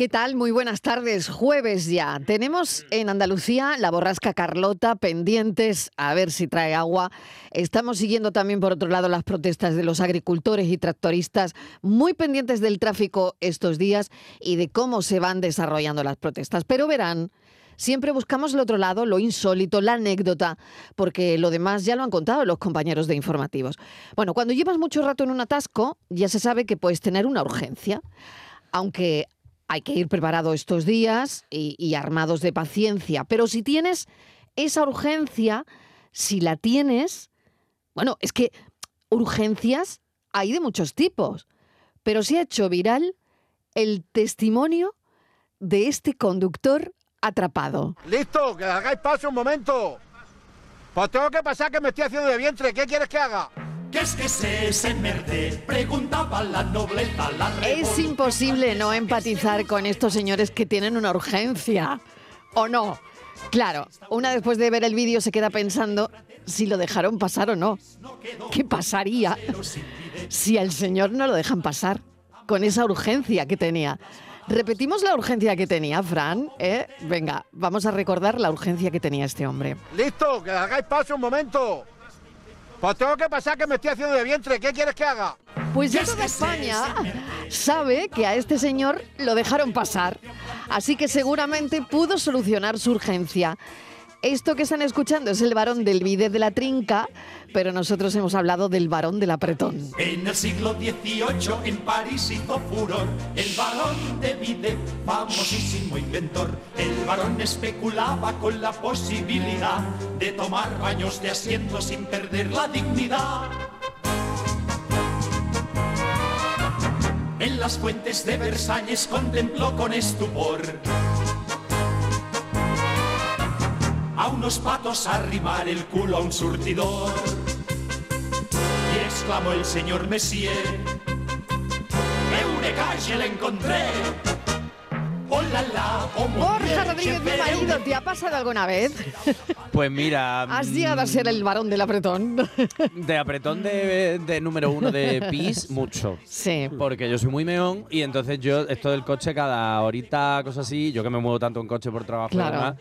¿Qué tal? Muy buenas tardes. Jueves ya. Tenemos en Andalucía la borrasca Carlota pendientes a ver si trae agua. Estamos siguiendo también por otro lado las protestas de los agricultores y tractoristas muy pendientes del tráfico estos días y de cómo se van desarrollando las protestas. Pero verán, siempre buscamos el otro lado, lo insólito, la anécdota, porque lo demás ya lo han contado los compañeros de informativos. Bueno, cuando llevas mucho rato en un atasco, ya se sabe que puedes tener una urgencia. Aunque hay que ir preparado estos días y, armados de paciencia. Pero si tienes esa urgencia, si la tienes, bueno, es que urgencias hay de muchos tipos. Pero se ha hecho viral el testimonio de este conductor atrapado. Listo, que hagáis paso un momento. Pues tengo que pasar que me estoy haciendo de vientre. ¿Qué quieres que haga? ¿Qué es que se ese merde? Preguntaba la nobleza, la Es imposible no empatizar con estos señores que tienen una urgencia. ¿O no? Claro, una después de ver el vídeo se queda pensando si lo dejaron pasar o no. ¿Qué pasaría si al señor no lo dejan pasar con esa urgencia que tenía? Repetimos la urgencia que tenía, Fran. ¿eh? Venga, vamos a recordar la urgencia que tenía este hombre. Listo, que hagáis paso un momento. Pues tengo que pasar que me estoy haciendo de vientre. ¿Qué quieres que haga? Pues ya toda España sabe que a este señor lo dejaron pasar. Así que seguramente pudo solucionar su urgencia. Esto que están escuchando es el varón del bide de la trinca, pero nosotros hemos hablado del varón del apretón. En el siglo XVIII en París hizo furor el varón de bide, famosísimo inventor. El varón especulaba con la posibilidad de tomar baños de asiento sin perder la dignidad. En las fuentes de Versalles contempló con estupor a unos patos arrimar el culo a un surtidor. Y exclamó el señor Messier, ¡Eureka, ya la encontré! ¡Hola, la! Oh, Borja Rodríguez, mi marido, ¿te ha pasado alguna vez? Pues mira... ¿Has llegado a ser el varón del apretón? De apretón de, de número uno de PIS, mucho. Sí. Porque yo soy muy meón y entonces yo, esto del coche cada horita, cosas así, yo que me muevo tanto en coche por trabajo Claro. y demás,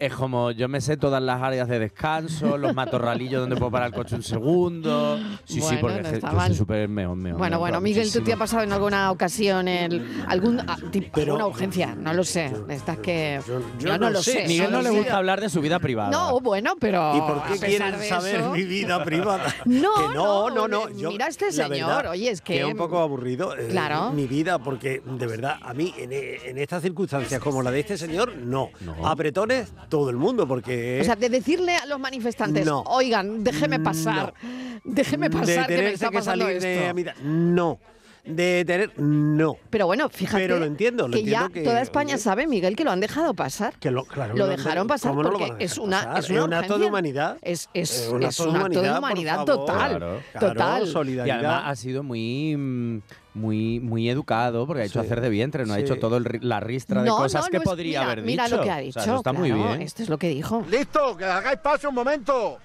es como yo me sé todas las áreas de descanso, los matorralillos donde puedo parar el coche un segundo. Sí, sí, porque no está yo mal. soy súper meón, meón. Bueno, bueno, Miguel, ¿tú te ha pasado en alguna ocasión el, algún, ah, tipo, Pero- alguna urgencia? No lo sé. Estás que. yo- yo, yo no, no lo sé. sé. Miguel no le sé. gusta hablar de su vida privada. No, bueno, pero. ¿Y por qué quieren saber eso- mi vida privada? No, Que no, no, no, no. Yo, mira este señor, verdad, oye, es que- es un poco aburrido eh, Claro. mi vida, porque de verdad, a mí en, en estas circunstancias como la de este señor, no. No. Apretones, todo el mundo, porque. O sea, de decirle a los manifestantes, No. oigan, déjeme pasar, déjeme de pasar que me está que pasando salir esto. no. De tener, no. Pero bueno, fíjate Pero lo entiendo, lo que entiendo ya que, toda España oye, sabe, Miguel, que lo han dejado pasar. Que lo, claro, lo dejaron pasar ¿cómo no lo porque van a es una, pasar? es una un acto de humanidad. Es, es, Eh, un es acto un de acto de humanidad, favor. total. Claro. Claro, Total. Y solidaridad. además ha sido muy mm, muy muy educado porque ha hecho Sí. hacer de vientre, no ha hecho todo el ri- la ristra de No, cosas no, que no es- podría mira, haber Mira dicho. lo que ha O dicho. sea, eso está muy bien. Esto es lo que dijo. Listo, que hagáis paso un momento.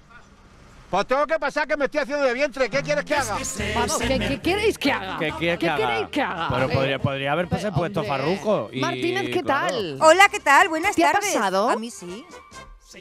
Pues tengo que pasar que me estoy haciendo de vientre. ¿Qué quieres que haga? Vamos, ¿qué, qué queréis que haga? ¿Qué quieres que haga? queréis que haga? Pero Eh, podría, podría haber pues, puesto hombre. Farrujo. Y, Martínez, ¿qué claro. tal? Hola, ¿qué tal? Buenas ¿Te ha tardes. pasado? A mí sí.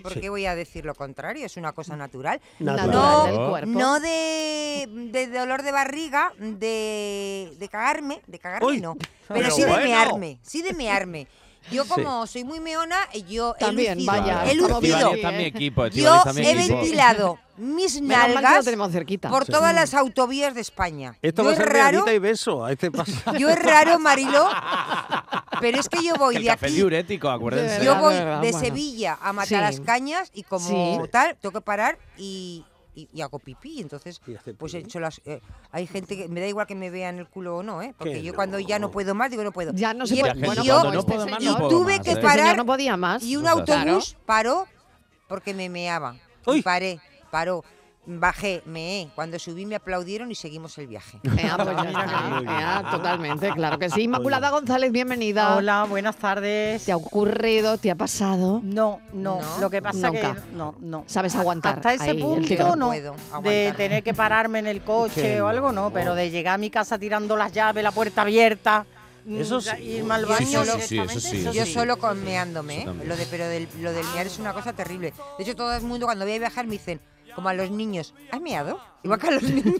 ¿Por qué voy a decir lo contrario? Es una cosa natural. Natural. No, del cuerpo. no de, de dolor de barriga, de, de cagarme, de cagarme Uy, no, pero, pero sí de bueno. mearme, sí de mearme. Yo como soy muy meona, yo he También, lucido, vaya, he lucido. Está mi ¿eh? equipo. Yo está mi he equipo. ventilado mis Menos nalgas tenemos cerquita. por Sí. todas las autovías de España. Esto yo va a es ser raro, y beso. A este paso. yo es raro, Marilo, pero es que yo voy El de café aquí diurético, acuérdense. De Yo voy de verdad, de bueno. Sevilla a Sí. Matalascañas y como Sí. tal, tengo que parar y, y- y hago pipí. Entonces, Y pues he hecho las. eh, hay gente que me da igual que me vean el culo o no, ¿eh? Porque Que yo cuando ya no puedo más, digo no puedo. Ya no se y, puede. Bueno, y yo- cuando no este puedo más, no puedo tuve más, que ¿eh? Este señor parar no podía más. y un Claro. autobús paró porque me meaba. Y paré, paró. Bajé, meé. Cuando subí me aplaudieron y seguimos el viaje. Eh, pues ya está. Eh, totalmente, claro que sí. Inmaculada González, bienvenida. Hola, buenas tardes. ¿Te ha ocurrido? ¿Te ha pasado? No, no, No, lo que pasa nunca. que no, no. ¿Sabes aguantar? Hasta ese ahí punto no, puedo de tener que pararme en el coche Que o algo no, pero de llegar a mi casa tirando las llaves, la puerta abierta Eso sí. irme al baño sí, sí, sí, eso sí, directamente, Yo solo con meándome, Eso ¿eh? Lo de, pero del, lo del mear es una cosa terrible. De hecho, todo el mundo cuando voy a viajar me dicen, como a los niños, ¿has meado? Igual que a los niños.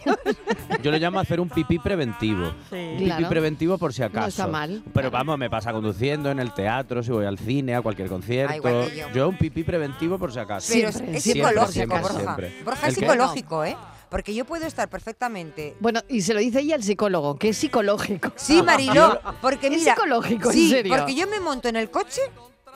Yo lo llamo hacer un pipí preventivo. Sí. Un pipí Claro. preventivo por si acaso. está mal, Pero claro. vamos, me pasa conduciendo, en el teatro, si voy al cine, a cualquier concierto. Ah, yo. un pipí preventivo por si acaso. Pero Siempre, es psicológico, siempre, Borja. siempre. Borja ¿El es qué? psicológico, ¿eh? Porque yo puedo estar perfectamente Bueno, y se lo dice ella el psicólogo, que es psicológico. Sí, Mariló, porque Es mira, psicológico, en sí, serio. porque yo me monto en el coche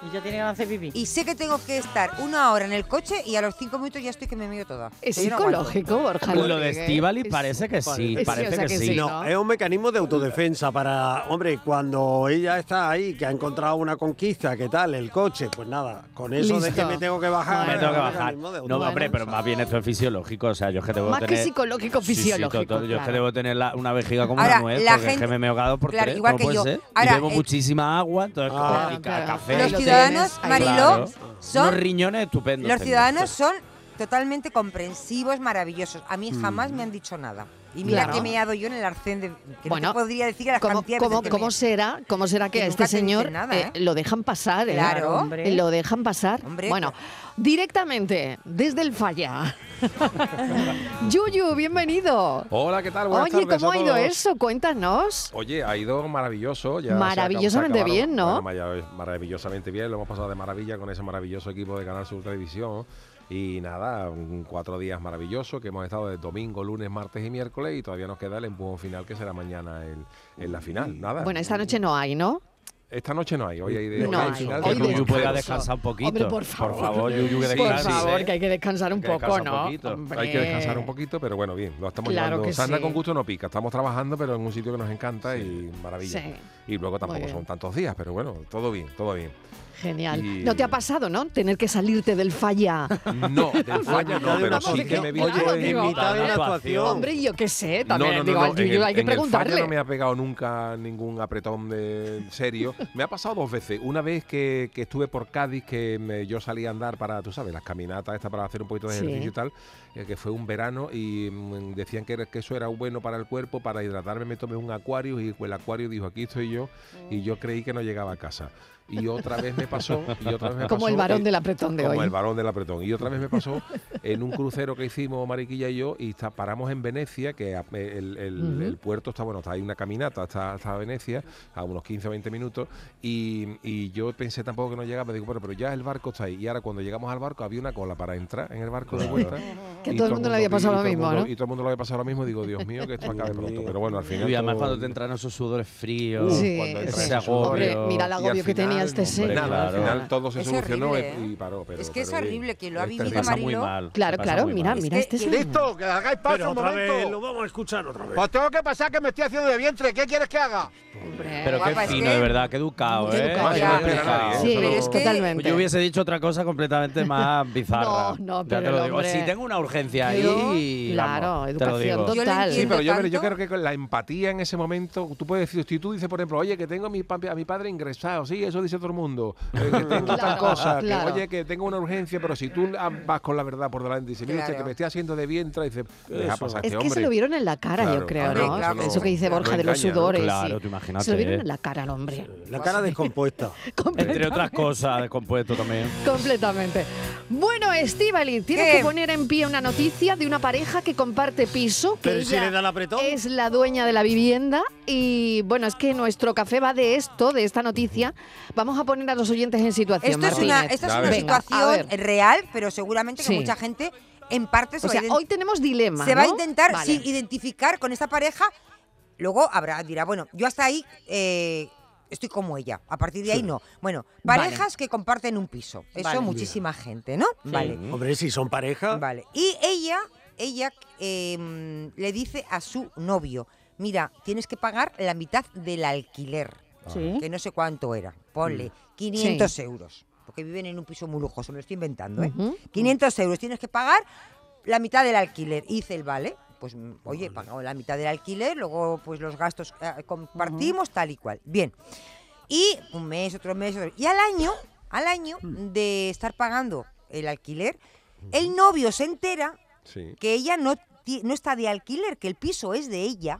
Y yo tenía ganas de hacer pipí. y sé que tengo que estar una hora en el coche y a los cinco minutos ya estoy que me meo toda. Es yo no psicológico, Borja. Lo de Es- parece que sí, parece o sea que, que sí. No, ¿no? es un mecanismo de autodefensa para, hombre, cuando ella está ahí, que ha encontrado una conquista, ¿qué tal? El coche, pues nada, con eso de que me tengo que bajar. Me es tengo que bajar. No, hombre, pero más bien esto es fisiológico. O sea, yo es que debo Más que tener. psicológico, Sí, sí, fisiológico, Yo es que debo tener la- una vejiga como Ahora, una nuez, la porque es gente- que me he ahogado por claro, tres, igual que puede yo. ser. Ahora, y bebo eh, muchísima agua, entonces Ah, como- y ca- claro. café. Los lo ciudadanos. Mariló, Claro. son Unos riñones estupendos. Los tengo. ciudadanos son totalmente comprensivos, maravillosos. A mí jamás me han dicho nada. Y mira Claro. que me he dado yo en el arcén de... Que Bueno, no te podría decir las ¿Cómo, cantidades de cómo- cómo me- será, ¿Cómo será que Que a este señor nada, eh, ¿eh? lo dejan pasar? ¿eh? Claro. hombre. Lo dejan pasar. Hombre, bueno, claro. directamente, desde el falla. Yuyu, bienvenido. Hola, ¿qué tal? Buenas Oye, tardes ¿cómo a ha ido eso? Cuéntanos. Oye, ha ido maravilloso. Ya Maravillosamente bien, ¿no? Bueno, maravillosamente bien. Lo hemos pasado de maravilla con ese maravilloso equipo de Canal Sur Televisión. Y nada, un cuatro días maravillosos que hemos estado de domingo, lunes, martes y miércoles. Y todavía nos queda el empujón final que será mañana el- en la final. Nada. Bueno, esta noche no hay, ¿no? Esta noche no hay. Hoy hay de No hay final Hoy de- Yuyu pueda descansar un poquito. Hombre, por favor. Por favor, Yuyu, que Sí, Por descanse. favor, que hay que descansar un Que poco, un ¿no? Hay que descansar un poquito, pero bueno, bien, lo estamos Claro llevando. que Sarna sí. con gusto no pica. Estamos trabajando, pero en un sitio que nos encanta y maravilla. Sí. Y luego tampoco son tantos días, pero bueno, todo bien, todo bien. Genial. Y- ¿No te ha pasado, no? Tener que salirte del falla. No, del falla no, pero sí que me he visto Claro, en digo, en mitad de una actuación. Hombre, yo qué sé, también. no, no, digo, no, Yuyu el- hay que en el falla preguntarle. no me ha pegado nunca ningún apretón de serio. Me ha pasado dos veces. Una vez que, que estuve por Cádiz, que me- yo salí a andar para, tú sabes, las caminatas estas para hacer un poquito de Sí. ejercicio y tal, eh, que fue un verano y mm, decían que, que eso era bueno para el cuerpo, para hidratarme me tomé un acuario y el acuario dijo, aquí estoy yo, y yo creí que no llegaba a casa. Y otra vez me pasó, y otra vez me Como pasó, el varón eh, del apretón de como hoy. el varón del apretón. Y otra vez me pasó en un crucero que hicimos Mariquilla y yo y está- paramos en Venecia, que a- el, el- puerto está, bueno, está ahí una caminata hasta, hasta Venecia, a unos 15 o 20 minutos, y, y yo pensé tampoco que no llegaba, digo, bueno, pero ya el barco está ahí. Y ahora cuando llegamos al barco había una cola para entrar en el barco de vuelta. Que todo el mundo le había pasado y lo mismo, mundo- ¿no? Y todo el mundo le había pasado lo mismo, digo, Dios mío, que esto acabe pronto. Pero bueno, al final... Y además todo- cuando te entran esos sudores fríos, Sí, cuando sí. entra ese Hombre, agobio. mira el agobio que tenía este hombre, señor. Nada, al final todo se Es solucionó horrible, y ¿eh? paró. Pero, Es que es pero horrible, que lo ha Es vivido Mariló. mal. Claro, claro, mira, mal. mira Es este. Listo, que hagáis paso Pero un otra vez, momento. lo vamos a escuchar otra vez. Pues tengo que pasar que me estoy haciendo de vientre. ¿Qué quieres que haga? Hombre. Pero qué Guapa, es fino, que- de verdad, qué educado, Qué ¿eh? Sí, es que- totalmente. Yo hubiese dicho otra cosa completamente más bizarra. No, no, Ya pero te lo el digo. hombre- Si tengo una urgencia ahí. claro, educación total. Sí, pero yo, creo que con la empatía en ese momento, tú puedes decir, si tú dices, por ejemplo, oye, que tengo a mi, a mi padre ingresado, sí, eso dice todo el mundo, eh, que tengo tal Claro, cosa, que, claro. oye, que tengo una urgencia, pero si tú vas con la verdad por delante y dices, mira usted, Claro. que me estoy haciendo de vientre, y dice, deja pasar Es este que hombre. se lo vieron en la cara, yo creo, ¿no? claro, Eso que dice no Borja de los engaña, ¿no? sudores. Claro, sí. tú imagínate, Se lo vieron ¿eh? en la cara al hombre. La cara descompuesta. Entre otras cosas, descompuesto también. Completamente. Bueno, Estivali, tienes ¿Qué? que poner en pie una noticia de una pareja que comparte piso. Que Pero si ella le da el apretón. Es la dueña de la vivienda. Y bueno, es que nuestro café va de esto, de esta noticia. Vamos a poner a los oyentes en situación. Esto es una, Martínez. esta es una ves. Venga, a situación real, pero seguramente que Sí. mucha gente en parte se O va sea, hoy tenemos dilema. se va a intentar Vale. sí, identificar con esta pareja. Luego habrá, dirá, bueno, yo hasta ahí eh, estoy como ella. A partir de ahí no. Bueno, Vale. parejas que comparten un piso. Eso Vale. muchísima gente, ¿no? Vale. Hombre, si son pareja. Vale. Y ella, ella eh, le dice a su novio, mira, tienes que pagar la mitad del alquiler, Sí. que no sé cuánto era. Ponle 500 euros. Porque viven en un piso muy lujoso, me lo estoy inventando, ¿eh? Ujú. 500 euros, tienes que pagar la mitad del alquiler. Y dice el vale, pues mm, oye, he pagado la mitad del alquiler, luego pues los gastos eh, compartimos, tal y cual. Bien. Y un mes, otro mes, otro- y al año, al año de estar pagando el alquiler, el novio se entera Sí. que ella no, no está de alquiler, que el piso es de ella.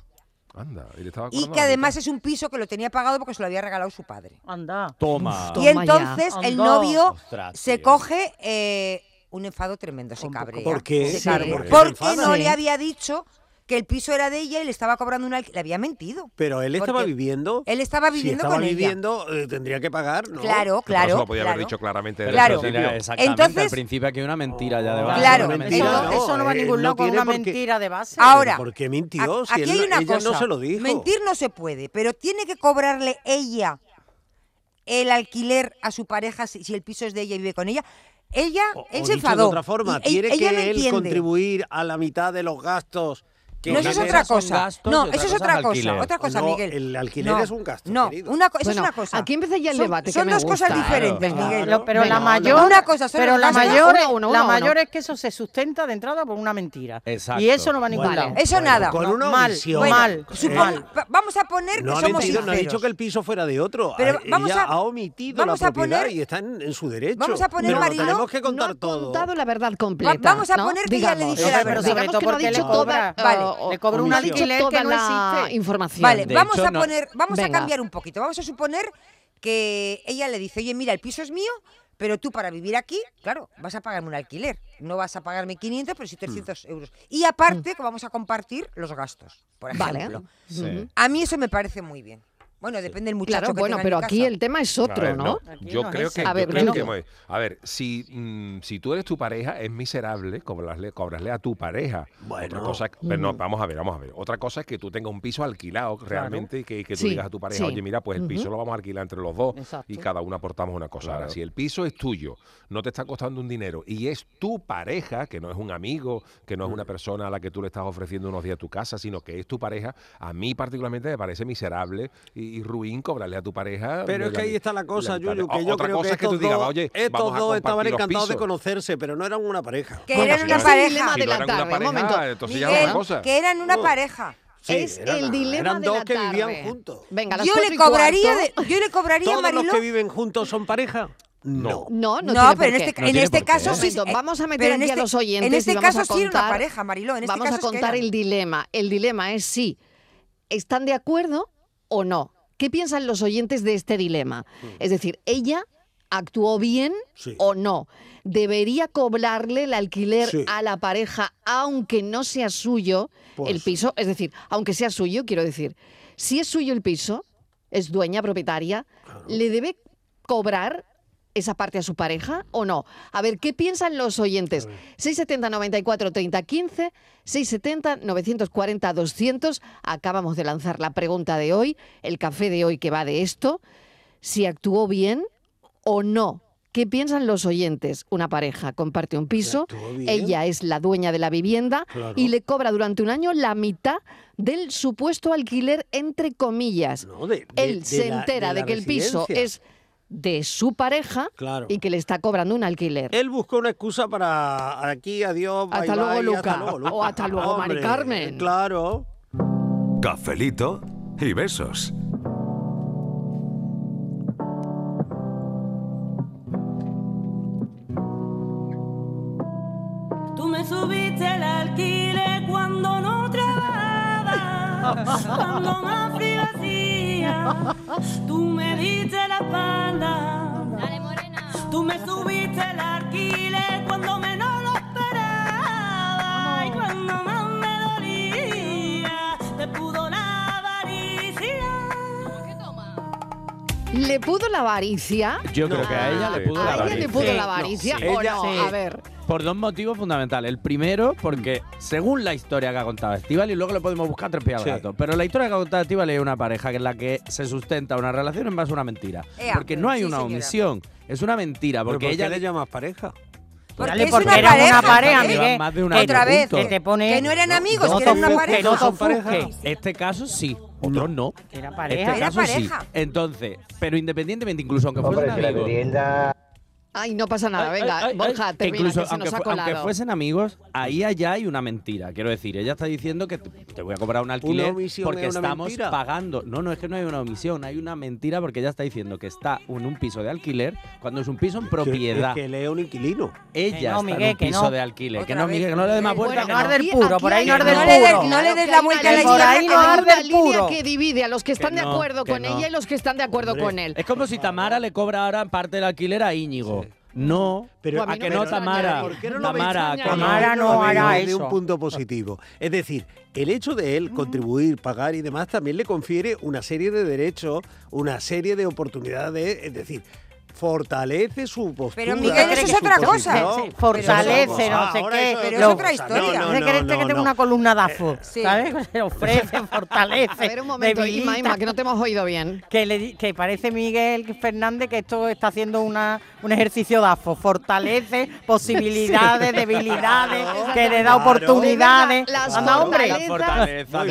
Anda, y le estaba Y cobrando que además es un piso que lo tenía pagado porque se lo había regalado su padre. Anda. Toma. Y entonces el novio Ostras, se tío. coge eh, un enfado tremendo, se cabrea. ¿Por qué? Se Sí, cabrea. ¿por qué se Porque enfada? no le había dicho que el piso era de ella y le estaba cobrando una... Le había mentido. Pero él estaba viviendo. Él estaba si viviendo estaba con ella. viviendo, eh, tendría que pagar, ¿no? Claro, por eso claro. lo podía haber claro. dicho claramente desde Claro. el principio. Exactamente, Entonces- al principio aquí hay una mentira ya de base. Claro, mentira. Eso, no, eso no va a eh, ningún no tiene una mentira de base. Ahora, ¿Por qué mintió? Si Aquí él- hay una ella cosa. no se lo dijo. Mentir no se puede, pero tiene que cobrarle ella el alquiler a su pareja si, si el piso es de ella y vive con ella. Ella, O- él o se enfadó. de otra forma, y- tiene ella que él entiende. contribuir a la mitad de los gastos. No, eso es otra cosa. No, eso es cosa otra cosa. alquiler. Otra cosa, No, Miguel. el alquiler No, es un gasto, No, una co- eso Bueno, es una cosa. aquí empieza ya el Son- debate que Son me dos cosas diferentes, Claro. Miguel. Pero la mayor, Una cosa son pero la mayor, la mayor es que eso se sustenta de entrada por una mentira. Exacto. Y eso no va a ningún lado. Eso nada. Con una mal, mal, va- Vamos a poner No que ha somos no ha dicho que el piso fuera de otro. Pero Ha- vamos ha omitido vamos la a propiedad poner- y está en, su derecho. vamos a poner, Mariló, tenemos que contar todo. contado la verdad completa. Va- vamos a poner que ella le Digamos. dice la Pero verdad. sobre Digamos todo que no ha porque le dicho cobra, toda, Vale. O- le cobra un alquiler que no la existe. información. Vale, De vamos hecho, a no- poner, vamos a cambiar un poquito. Vamos a suponer que ella le dice, oye, mira, el piso es mío, pero tú para vivir aquí, claro, vas a pagarme un alquiler. No vas a pagarme 500, pero sí 300 euros. Y aparte que vamos a compartir los gastos, por Vale. ejemplo. Sí. A mí eso me parece muy bien. Bueno, depende del muchacho Claro, que bueno, pero en aquí casa. el tema es A otro, ver, ¿no? Yo no creo que, A yo ver, creo Bruno. que- a ver, si, mm, si tú eres tu pareja, es miserable cobrarle, cobrarle a tu pareja. Bueno. Otra cosa, pero no, vamos a ver, vamos a ver. Otra cosa es que tú tengas un piso alquilado realmente y que, y que tú Sí, digas a tu pareja, sí. oye, mira, pues el piso lo vamos a alquilar entre los dos Exacto. y cada uno aportamos una cosa. Ahora, si el piso es tuyo, no te está costando un dinero y es tu pareja, que no es un amigo, que no es una persona a la que tú le estás ofreciendo unos días a tu casa, sino que es tu pareja, a mí particularmente me parece miserable y, y ruin cobrarle a tu pareja. Pero es que ahí está la cosa, Yuyu, que O- yo creo que estos digas, dos, oye, estos vamos a dos estaban encantados de pisos". conocerse, pero no eran una pareja. Que eran una no es el pareja. de la tarde, que eran una pareja. Sí, es el dilema eran de dos la que tarde. vivían juntos. Venga, las Yo le cobraría, de- yo le cobraría, ¿Todos Mariló. los que viven juntos son pareja? No. No, no, No, tiene pero por en qué. este, No en este caso sí. eh, vamos a meter aquí a este- los oyentes En este y vamos caso a sí era una pareja, Mariló. En este vamos caso a es que contar el dilema. El dilema es si están de acuerdo o no. ¿Qué piensan los oyentes de este dilema? Es decir, ella actuó bien Sí. o no. ¿Debería cobrarle el alquiler Sí. a la pareja aunque no sea suyo Pues- el piso? Es decir, aunque sea suyo, quiero decir, si es suyo el piso, es dueña, propietaria, ¿le debe cobrar esa parte a su pareja o no? A ver, ¿qué piensan los oyentes? 670 94 30 15, 670 940 200. Acabamos de lanzar la pregunta de hoy, el café de hoy que va de esto. Si actuó bien o no. ¿Qué piensan los oyentes? Una pareja comparte un piso, ella es la dueña de la vivienda Claro. y le cobra durante un año la mitad del supuesto alquiler, entre comillas. No, de- de- Él de se la- entera de que el piso es de su pareja Claro. y que le está cobrando un alquiler. Él buscó una excusa para aquí, adiós, bye, Hasta luego, bye, Luca. hasta luego, Luca. O hasta luego, Mari Hombre, Carmen. Claro. Cafelito y besos. Tú me subiste el alquiler cuando no trabajaba, cuando más frío Tú me diste la espalda. Dale, morena. Tú me subiste el alquiler cuando menos lo esperaba y cuando más me dolía. Te pudo la avaricia. ¿Le pudo la avaricia? Yo creo que a ella le pudo la ¿A ella le avaricia. pudo Sí, la avaricia no, o ella- no? sí. A ver. Por dos motivos fundamentales. El primero, porque según la historia que ha contado Estival, y luego le podemos buscar tres pies al Sí. gato, pero la historia que ha contado Estival es una pareja que en la que se sustenta una relación en base a una mentira. Ea, porque no hay sí, una señora. omisión, es una mentira. ¿Pero Porque ¿Por ella qué le llamas pareja? Porque Dale, es porque una eran pareja. una pareja. Llevan Miguel. más de un Que año Otra vez. Que te pone... Que no eran amigos, No que eran una pareja. ofusques, no Son pareja. Este caso sí, otros no. Era Este pareja. Era caso sí. Entonces, pero independientemente, incluso aunque fueran si la amigos, Ay, no pasa nada. Ay, Venga, ay, ay, Borja, que termina, incluso que se aunque, nos ha fu- aunque colado. fuesen amigos, ahí allá hay una mentira. Quiero decir, ella está diciendo que te, te voy a cobrar un alquiler porque es una estamos mentira. pagando. No, no es que no hay una omisión, hay una mentira porque ella está diciendo que está en un piso de alquiler cuando es un piso en propiedad. Es que él es un inquilino. Ella Que no, está Miguel, en un que piso no. de alquiler. que no. Miguel, que no le dé más vuelta. Bueno, que no no. arde el puro, por ahí no arde el No le des- puro. no le des la vuelta a la Por ahí línea- no arde el puro. que divide a los que están de acuerdo con ella y los que están de acuerdo con él. Es como si Tamara le cobra ahora parte del alquiler a Íñigo. No, Pero- Pues a que no Tamara. ¿por qué no lo Tamara. Tamara no hará desde un eso. punto positivo. Es decir, el hecho de él contribuir, pagar y demás también le confiere una serie de derechos, una serie de oportunidades, es decir, fortalece su postura. Pero, Miguel, eso es otra cosa. fortalece, no sé qué. Pero es otra historia. No, no, ¿Usted no, que tengo una columna DAFO? Sí. ¿Sabes? Se ofrece, fortalece. A ver, un momento, Inma, debilita. Inma, que no te hemos oído bien. Que, le, di- que parece Miguel Fernández que esto está haciendo una, un ejercicio DAFO. Fortalece posibilidades, debilidades, que le da Claro. oportunidades. Las Anda, hombre. fortalezas fortaleza.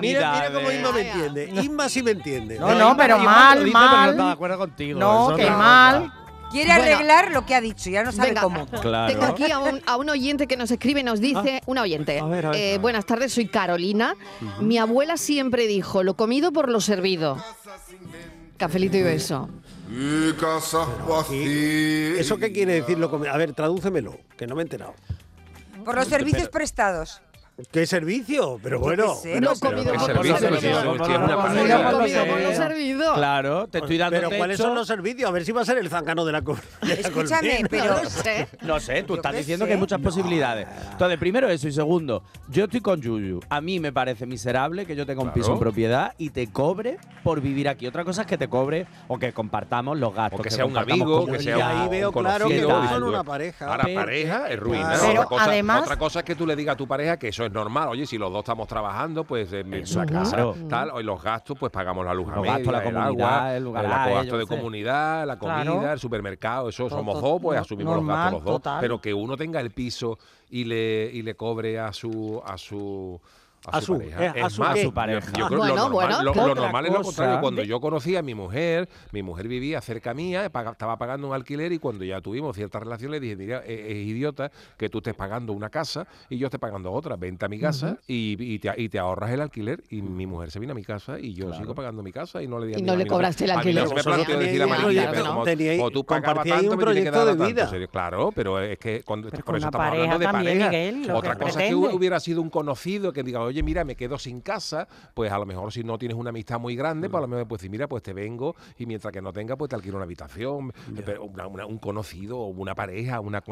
Mira, mira cómo Inma me entiende. Inma sí me entiende. No, no, pero mal, no mal. está de acuerdo contigo. No, eso que no. mal. Quiere Bueno. arreglar lo que ha dicho, ya no sabe Venga, cómo. Claro. Tengo aquí a un, a un oyente que nos escribe y nos dice, una oyente, A ver, a ver. eh, buenas tardes, soy Carolina. Mi abuela siempre dijo, lo comido por lo servido. Cafelito y beso. ¿Eso qué quiere decir? Lo comi- A ver, tradúcemelo, que no me he enterado. Por los servicios prestados. ¿Qué servicio? Pero bueno. sé, pero- comido ¿qué por lo servicio? servido. Si es- si es una Lo pareja. comido por lo servido. Claro, te estoy dando Pero ¿cuáles son los servicios? A ver si va a ser el zángano de la, de Escúchame, pero- No sé. No sé, tú Yo estás diciendo sé. que hay muchas posibilidades. Entonces, primero eso y segundo, yo estoy con Yuyu. A mí me parece miserable que yo tenga un Claro. piso en propiedad y te cobre por vivir aquí. Otra cosa es que te cobre o que compartamos los gastos. O que sea un amigo, que Y sea ahí un veo claro que no son una pareja. Ahora, Pero- pareja es ruina. Cosa, además- otra cosa es que tú le digas a tu pareja que eso es normal. Oye, si los dos estamos trabajando, pues en Eso, la casa, claro. tal, y los gastos, pues pagamos la luz a Los media, gastos, la el comunidad, agua, el el garaje, gasto yo de sé. comunidad, la comida, Claro. el supermercado, eso Todo, somos dos, pues no- asumimos los gastos los dos. total. Pero que uno tenga el piso y le, y le cobre a su a su A su- pareja. eh, a Es su más, su pareja. Yo, yo creo Bueno, lo normal, bueno, lo, ¿qué lo normal es lo contrario. Cuando yo conocí a mi mujer, mi mujer vivía cerca mía, estaba pagando un alquiler y cuando ya tuvimos cierta relación le dije, mira, es, es idiota que tú estés pagando una casa y yo esté pagando otra. Vente a mi casa y, y te, y te ahorras el alquiler. Y mi mujer se vino a mi casa y yo sigo pagando mi casa y no le di a Y no a le cobraste el alquiler. No se me planteó decir a pero como, tú pagabas tanto, un me tienes que proyecto dar de tanto. Claro, pero es que por con eso estamos hablando de pareja. Otra cosa es que hubiera sido un conocido que diga, oye, mira, me quedo sin casa, pues a lo mejor si no tienes una amistad muy grande, pues a lo mejor me puedes decir, mira, pues te vengo y mientras que no tenga, pues te alquilo una habitación, pero una- una- un conocido o una pareja, una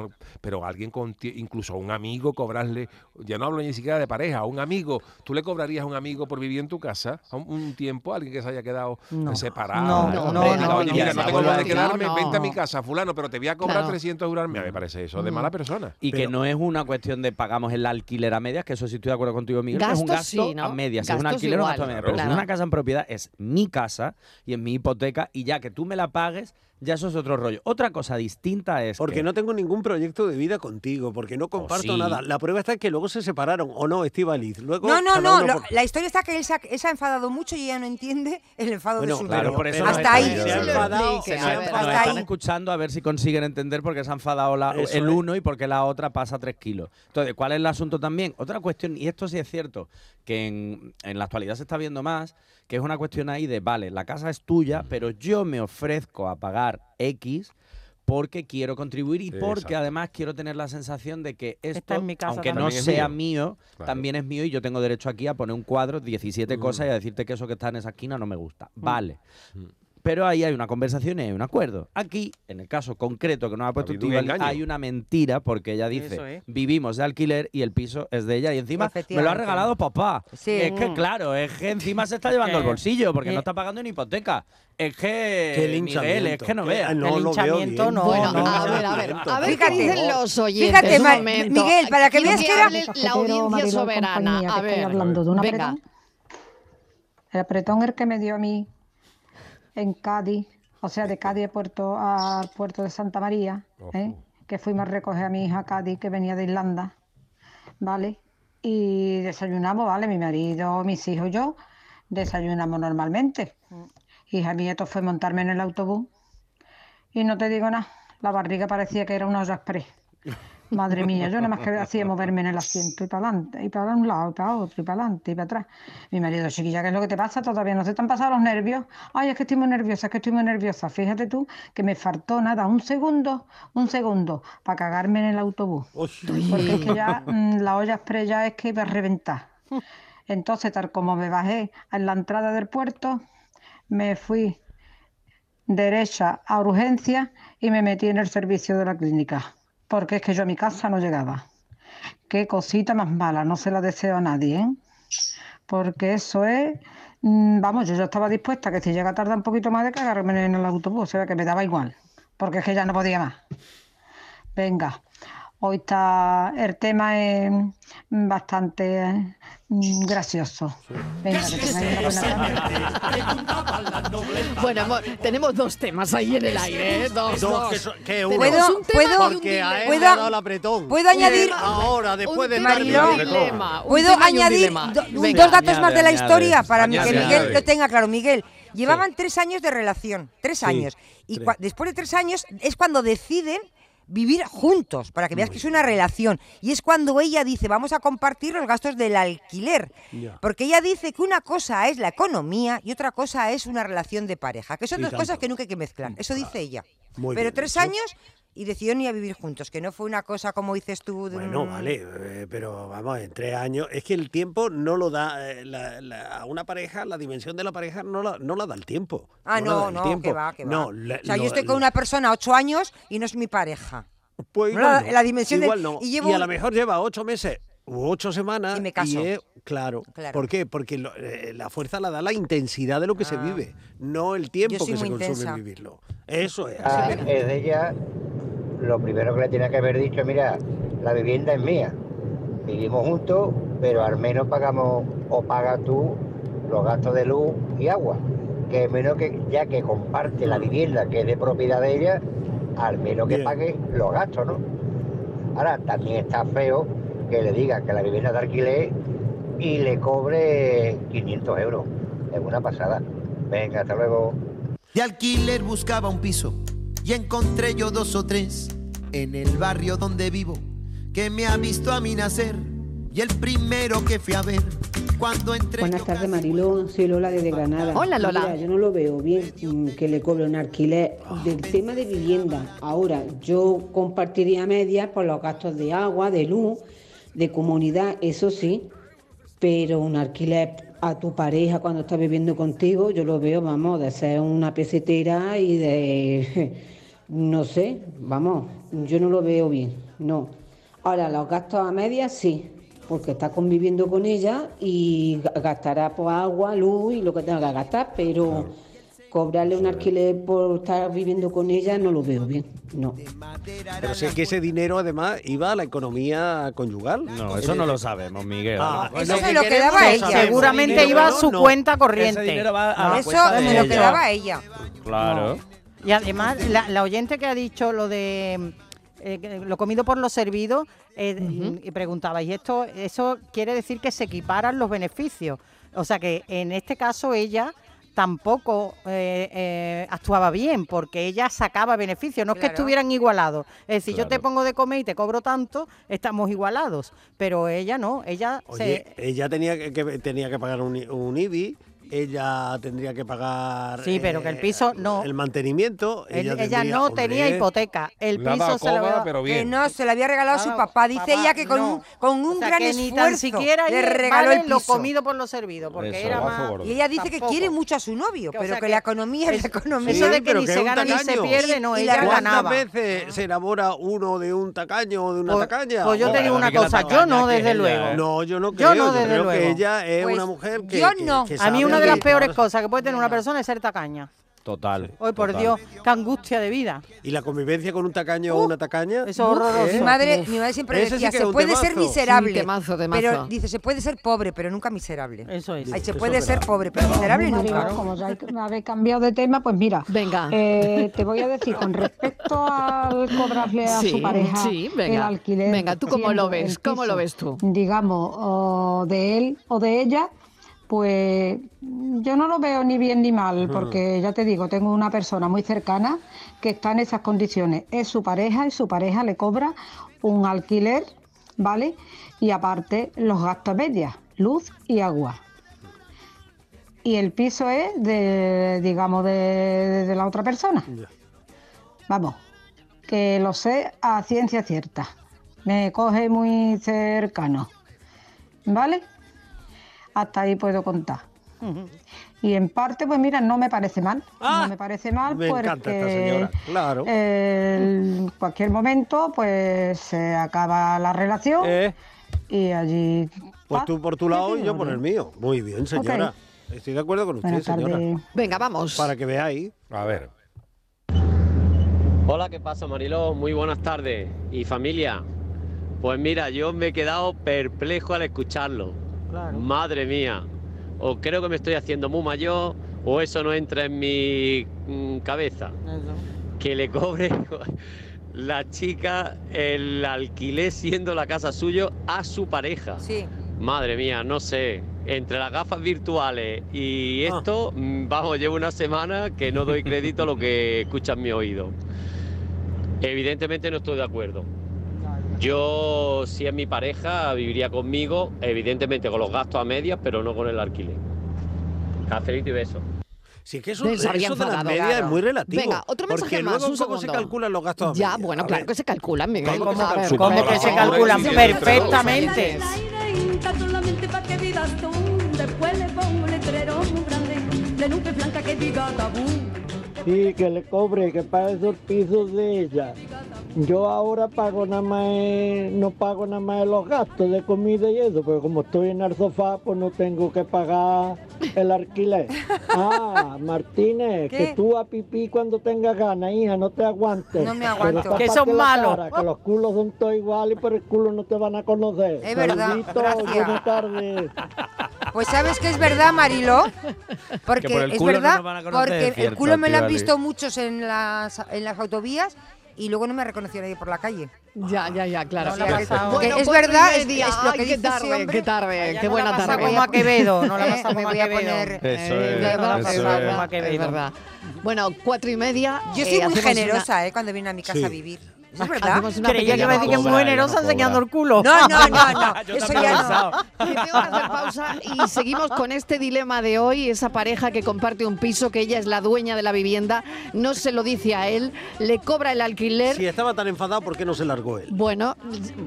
pero alguien con incluso a un amigo cobrarle, ya no hablo ni siquiera de pareja, a un amigo, tú le cobrarías a un amigo por vivir en tu casa a un, un tiempo, a alguien que se haya quedado No. separado. No, no, no, oye, no, mira, no, tengo no, quedarme, no. vente a mi casa, fulano, pero te voy a cobrar Claro. 300 euros. Me parece eso de mala persona. Y que no es una cuestión de pagamos el alquiler a medias, que eso sí estoy de acuerdo contigo, Miguel. Es un Gastos gasto sí, ¿no? a medias. Si es un Gastos alquiler o un gasto a igual, medias. Pero si claro. es una casa en propiedad, es mi casa y es mi hipoteca. Y ya que tú me la pagues, ya eso es otro rollo. Otra cosa distinta es. Porque que- no tengo ningún proyecto de vida contigo, porque no comparto sí. nada. La prueba está en que luego se separaron, ¿o no, Estivaliz? Luego No, no, no. uno lo- por- la historia está que él se, ha, él se ha enfadado mucho y ella no entiende el enfado Bueno, de su claro, por eso pero Hasta ahí. están- Se enfadado. Nos están escuchando a ver si consiguen entender por qué se ha enfadado la- el es. uno y por qué la otra pasa tres kilos. Entonces, ¿cuál es el asunto también? Otra cuestión, y esto sí es cierto, que en, en la actualidad se está viendo más, que es una cuestión ahí de, vale, la casa es tuya, pero yo me ofrezco a pagar X porque quiero contribuir y porque exacto. además quiero tener la sensación de que esto, Está en mi casa aunque no sea mío, Claro. también es mío y yo tengo derecho aquí a poner un cuadro, 17 cosas y a decirte que eso que está en esa esquina no me gusta. Vale. Mm. Pero ahí hay una conversación y hay un acuerdo. Aquí, en el caso concreto que nos ha puesto un engaño. hay una mentira porque ella Eso dice, es. vivimos de alquiler y el piso es de ella y encima me lo ha regalado papá. Sí. Es que claro, es que encima se está llevando el bolsillo porque que- no está pagando ni hipoteca. Es Qué que, Miguel, es que no Qué- veas. no El linchamiento no, Bueno, no, a ver, a ver, a ver qué Fíjate. dicen los oyentes. Fíjate, Ma-. Miguel, para que veas que era- hable la audiencia soberana. compañía, A ver, hablando de un venga. apretón. El apretón el que me dio a mí en Cádiz, o sea, de Cádiz a puerto, al puerto de Santa María, ¿eh? que fuimos a recoger a mi hija a Cádiz, que venía de Irlanda, ¿vale? Y desayunamos, ¿vale? Mi marido, mis hijos y yo, desayunamos normalmente. Hija mía, esto fue montarme en el autobús y no te digo nada, la barriga parecía que era una olla express. Madre mía, yo nada más que hacía moverme en el asiento y para adelante, y para un lado, y para otro, y para adelante, y para atrás. Mi marido, chiquilla, ¿qué es lo que te pasa? Todavía no se te han pasado los nervios. Ay, es que estoy muy nerviosa, es que estoy muy nerviosa. Fíjate tú que me faltó nada, un segundo, un segundo, para cagarme en el autobús. Porque es que ya mm, la olla express ya es que iba a reventar. Entonces, tal como me bajé en la entrada del puerto, me fui derecha a urgencia y me metí en el servicio de la clínica, porque es que yo a mi casa no llegaba. Qué cosita más mala, no se la deseo a nadie, ¿eh? Porque eso es, mm, vamos, yo ya estaba dispuesta que si llega tarde un poquito más de cagarme en el autobús, o sea que me daba igual, porque es que ya no podía más. Venga, hoy está, el tema es bastante gracioso. Venga, que buena tarde. Bueno, amor, tenemos dos temas ahí en el aire, ¿eh? Dos, Dos, dos. que son- que uno. Tenemos un tema un Porque a él ¿Puedo- dado el apretón. ¿Puedo añadir- Ahora, después de tema y un Mariló, dilema, un ¿Puedo añadir do- Venga. dos datos más de la Añade, historia añade. para que Miguel lo tenga claro? Miguel, llevaban tres años de relación, tres Sí, años. Y tres. después de tres años es cuando deciden vivir juntos, para que veas que es una relación. Y es cuando ella dice, vamos a compartir los gastos del alquiler. Porque ella dice que una cosa es la economía y otra cosa es una relación de pareja, que son Y dos tanto. cosas que nunca hay que mezclar. Eso dice ella. Muy Pero bien tres años y decidieron ir a vivir juntos, que no fue una cosa como dices tú. de Bueno, vale, eh, pero vamos, en tres años. Es que el tiempo no lo da. eh, la- la- a una pareja, la dimensión de la pareja no la, no la da el tiempo. Ah, no, no, tiempo. que va, que va. No, la- o sea, yo estoy con lo- una persona ocho años y no es mi pareja. Pues no igual la- no, la dimensión de- igual no. y llevo a lo mejor lleva ocho meses u ocho semanas. Y me caso. es- claro. Claro. ¿Por qué? Porque lo- eh, la fuerza la da la intensidad de lo que se Ah. vive, no el tiempo que se consume intensa. en vivirlo. Eso es. Ah, así. es ella, lo primero que le tiene que haber dicho, mira, la vivienda es mía. Vivimos juntos, pero al menos pagamos o pagas tú los gastos de luz y agua. Que menos que ya que comparte la vivienda que es de propiedad de ella, al menos que Bien. pague los gastos, ¿no? Ahora, también está feo que le digan que la vivienda es de alquiler y le cobre 500 euros. Es una pasada. Venga, hasta luego. De alquiler buscaba un piso y encontré yo dos o tres en el barrio donde vivo que me ha visto a mí nacer y el primero que fui a ver cuando entré Buenas tardes, casi- Mariló. Soy Lola desde Granada. Hola, Lola. Mira, yo no lo veo bien mm, que le cobre un alquiler del tema de vivienda. Ahora, yo compartiría medias por los gastos de agua, de luz, de comunidad, eso sí, pero un alquiler a tu pareja cuando está viviendo contigo, yo lo veo, vamos, de ser una pesetera y de, no sé, vamos, yo no lo veo bien, no. Ahora, los gastos a medias sí, porque está conviviendo con ella y ga- gastará por agua, luz y lo que tenga que gastar, pero cobrarle un alquiler por estar viviendo con ella no lo veo bien, no. Pero si es que ese dinero además iba a la economía conyugal. No, eso no lo sabemos, Miguel. Ah, Pues Eso se lo quedaba ella. Seguramente iba a su no. cuenta corriente. Ese dinero va a la Eso se lo quedaba ella. Claro. Y además, la, la oyente que ha dicho lo de eh, lo comido por lo servido, eh, y preguntaba, ¿y esto eso quiere decir que se equiparan los beneficios? O sea que en este caso ella tampoco eh, eh, actuaba bien, porque ella sacaba beneficios, no es que estuvieran igualados. Es decir, yo te pongo de comer y te cobro tanto, estamos igualados, pero ella no, ella Oye, se... ella tenía que, que- tenía que pagar un, I- un IBI, ella tendría que pagar. Sí, pero que el piso no. El mantenimiento. Ella, ella, tendría- no tenía hipoteca, el piso se lo había- pero Que bien. no, se la había regalado su Ah, papá. Dice papá, ella que con, no. un, con un O sea, gran que esfuerzo ni tan siquiera le regaló vale el lo piso. comido por lo servido, porque Eso, era más... Y ella dice que quiere mucho a su novio, Que, o pero sea, que, que la economía es la economía. Eso de que ni que se gana ni se pierde, no, Y ella la- ¿Cuántas ganaba. veces se enamora uno de un tacaño o de una Pues- tacaña? pues yo te digo una cosa, yo no, desde luego. ¿eh? No, yo no Yo creo. no, desde creo luego. que ella es Pues una mujer que. yo no. A mí sabe una de las peores cosas que puede tener una persona es ser tacaña. Total. Hoy, por total. Dios, qué angustia de vida. Y la convivencia con un tacaño o una tacaña. Eso es horroroso. Mi madre, mi madre siempre Ese sí decía, se puede ser miserable. Un temazo, temazo. Pero dice, se puede ser pobre, pero nunca miserable. Eso es. Ay, se Eso puede es ser verdad. pobre, pero miserable nunca. como ya me habéis cambiado de tema, pues mira, Venga. eh, te voy a decir, con respecto al cobrarle a Sí, su pareja sí, venga. el alquiler. Venga, ¿tú cómo lo ves? ¿Cómo lo ves tú? Digamos, o de él o de ella, Pues yo no lo veo ni bien ni mal, porque ya te digo, tengo una persona muy cercana que está en esas condiciones. Es su pareja y su pareja le cobra un alquiler, ¿vale? Y aparte los gastos medias, luz y agua. Y el piso es de, digamos, de, de la otra persona. Vamos, que lo sé a ciencia cierta. Me coge muy cercano. ¿Vale? Hasta ahí puedo contar. Y en parte, pues mira, no me parece mal. no me parece mal Ah, Me porque encanta esta señora, claro. en cualquier momento, pues se acaba la relación Eh. y allí. Pues tú por tu lado y yo por el mío. Muy bien, señora. Estoy de acuerdo con usted, señora. Venga, vamos. Para que veáis. A ver. Hola, ¿qué pasa, Mariló? Muy buenas tardes. ¿Y familia? Pues mira, yo me he quedado perplejo al escucharlo. Madre mía. O creo que me estoy haciendo muy mayor, o eso no entra en mi mm, cabeza. Que le cobre la chica el alquiler siendo la casa suyo a su pareja. Sí. Madre mía, no sé. Entre las gafas virtuales y esto, mm, vamos, llevo una semana que no doy crédito a lo que escucha en mi oído. Evidentemente no estoy de acuerdo. Yo, si es mi pareja, viviría conmigo, evidentemente con los gastos a medias, pero no con el alquiler. Cafelito y beso. Sí, que eso, se eso de las enfadado, medias claro. es muy relativo. Venga, otro mensaje porque más, luego un cómo se segundo. calculan los gastos a Ya, medias. bueno, A claro ver. que se calculan, Miguel. ¿Cómo ver, calculan? ¿Cómo que se calculan perfectamente? solamente para que vivas tú. Después le pongo un letrero muy grande de nube blanca que diga tabú. Sí, que le cobre, que pague esos pisos de ella. Yo ahora pago nada más, no pago nada más los gastos de comida y eso, porque como estoy en el sofá, pues no tengo que pagar el alquiler. Ah, Martínez, ¿Qué? que tú a pipí cuando tengas ganas, hija, no te aguantes. No me Pero aguanto. Que son malos. cara, que los culos son todos iguales por el culo no te van a conocer. Es verdad, buenas tardes. Pues sabes que es verdad, Mariló, porque Que por el es no verdad, nos van a conocer, porque el culo me lo han. Visto muchos en las en las autovías y luego no me reconoció nadie por la calle. Ya, ya, ya, claro. O sea, que- Bueno, es y verdad, es, es lo Ay, que qué dice ese tarde, hombre. qué tarde, qué no buena la tarde. como a Quevedo, no la Eh, pasa como a voy a Quevedo. poner Eso Eh, es, verdad. Bueno, cuatro y media. Yo eh, soy muy hacemos una- generosa, ¿eh? Cuando viene a mi casa Sí. a vivir. Es verdad. Hacemos una Creía que pequeña me decía que es muy generosa no enseñando el culo. No, no, no, no. Yo Eso ya no. tengo que hacer pausa y seguimos con este dilema de hoy. Esa pareja que comparte un piso, que ella es la dueña de la vivienda, no se lo dice a él, le cobra el alquiler. Si estaba tan enfadado, ¿por qué no se largó él? Bueno,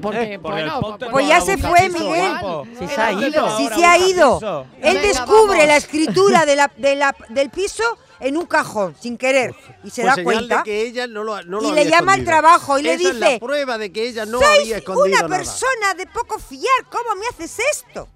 porque, Eh, porque bueno, Pues ya a se fue, piso, Miguel. Si se ha ido. Si se ha ido. Él descubre la escritura de la, de la- del piso en un cajón, sin querer, y se Pues da cuenta. que ella no lo, no lo Y le había llama al trabajo y le Esa es la dice, prueba de que ella no había escondido una nada. persona de poco fiar, ¿cómo me haces esto?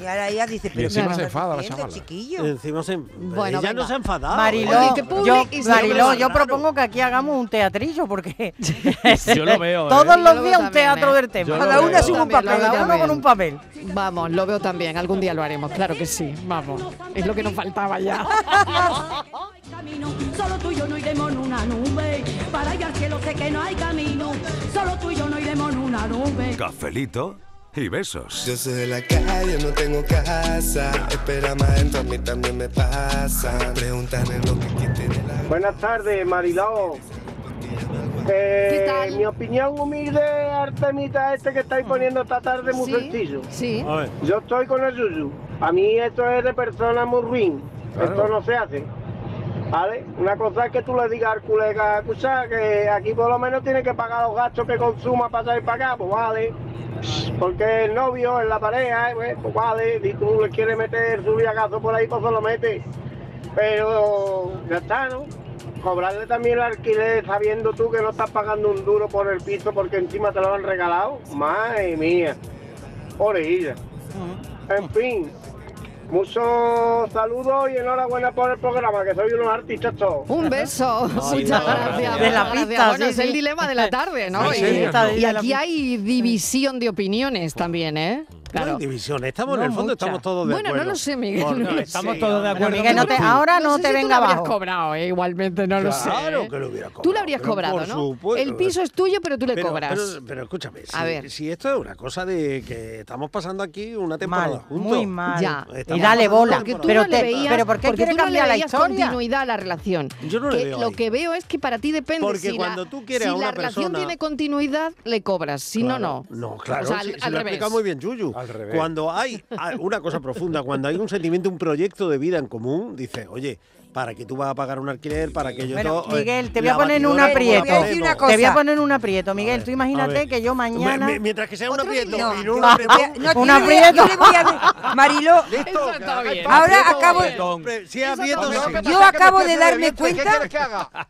Y ahora ella dice, pero encima ¿qué se enfada la chavala. chiquillo? Encima se, Bueno, ella no venga. se ha enfadado. Mariló, yo, Mariló, yo propongo que aquí hagamos un teatrillo porque Yo lo veo, ¿eh? todos los lo días un teatro ¿eh? del tema. Yo Cada veo. sube un papel. Cada uno con un papel. Vamos, lo veo también. Algún día lo haremos, claro que sí. Vamos. Es lo que nos faltaba ya. camino, solo tú y yo no iremos en una nube. Para ir al cielo sé que no hay camino, solo tú y yo no iremos en una nube. Cafelito y besos. Yo soy de la calle, no tengo casa. Espera más adentro, a mí también me pasa. Pregúntame lo que quiten de la Buenas tardes, Mariló. Eh, ¿Qué tal? Mi opinión humilde, Artemita, este que estáis poniendo esta tarde muy Sí, sencillo. sí. A ver. Yo estoy con el Yuyu. A mí esto es de persona muy ruin. Esto no se hace. ¿Vale? Una cosa es que tú le digas al colega, escucha, que aquí por lo menos tiene que pagar los gastos que consuma para salir para acá, pues vale. Porque el novio, es la pareja, eh, pues vale. Si tú le quieres meter su viagazo por ahí, pues se lo mete. Pero ya está, ¿no? Cobrarle también el alquiler sabiendo tú que no estás pagando un duro por el piso porque encima te lo han regalado. Madre mía. Orejilla. En fin. Muchos saludos y enhorabuena por el programa, que soy unos artistas todos. Un beso. Muchas gracias. De la muchas pista, gracias. Bueno, sí, es el dilema de la tarde, ¿no? Sí, Y, sí, y aquí hay división de opiniones también, ¿eh? No Claro. hay división, estamos No en el fondo, mucha. estamos todos de Bueno, no acuerdo. lo sé, Miguel. No lo estamos sé. todos de acuerdo. Miguel, no te- ahora no sé te si tú venga lo habrías abajo. cobrado, eh, igualmente, no lo sé. Claro ¿eh? que lo hubiera cobrado. Tú lo habrías cobrado, por ¿no? supuesto. El piso es tuyo, pero tú le Pero- cobras. Pero, pero escúchame, si, A ver. si esto es una cosa de que estamos pasando aquí una temporada Mal, juntos. muy mal. Ya. Estamos Y dale bola. Porque tú. Pero no te- veías, pero ¿por qué porque quiere tú no cambiar la historia? continuidad a la relación. Yo no le veo lo que veo es que para ti depende Porque si la- cuando tú quieres si a una la relación tiene continuidad, le cobras, si no, no. No, claro, O sea, si- al, lo revés. explica muy bien Yuyu. Al revés. Cuando hay una cosa profunda, cuando hay un sentimiento, un proyecto de vida en común, dices, oye, ¿para qué tú vas a pagar un alquiler? ¿Para que yo Bueno, todo- eh, Miguel, te voy a poner en un batidora, ¿cómo la aprieto. Te voy a decir una ponemos? Te voy a cosa. poner en un aprieto, Miguel. Tú imagínate que yo mañana. Mientras que sea un aprieto no un No, no, Un aprieto. Listo, está que bien. espacio, Ahora acabo-. Si aprieto, yo acabo de darme cuenta,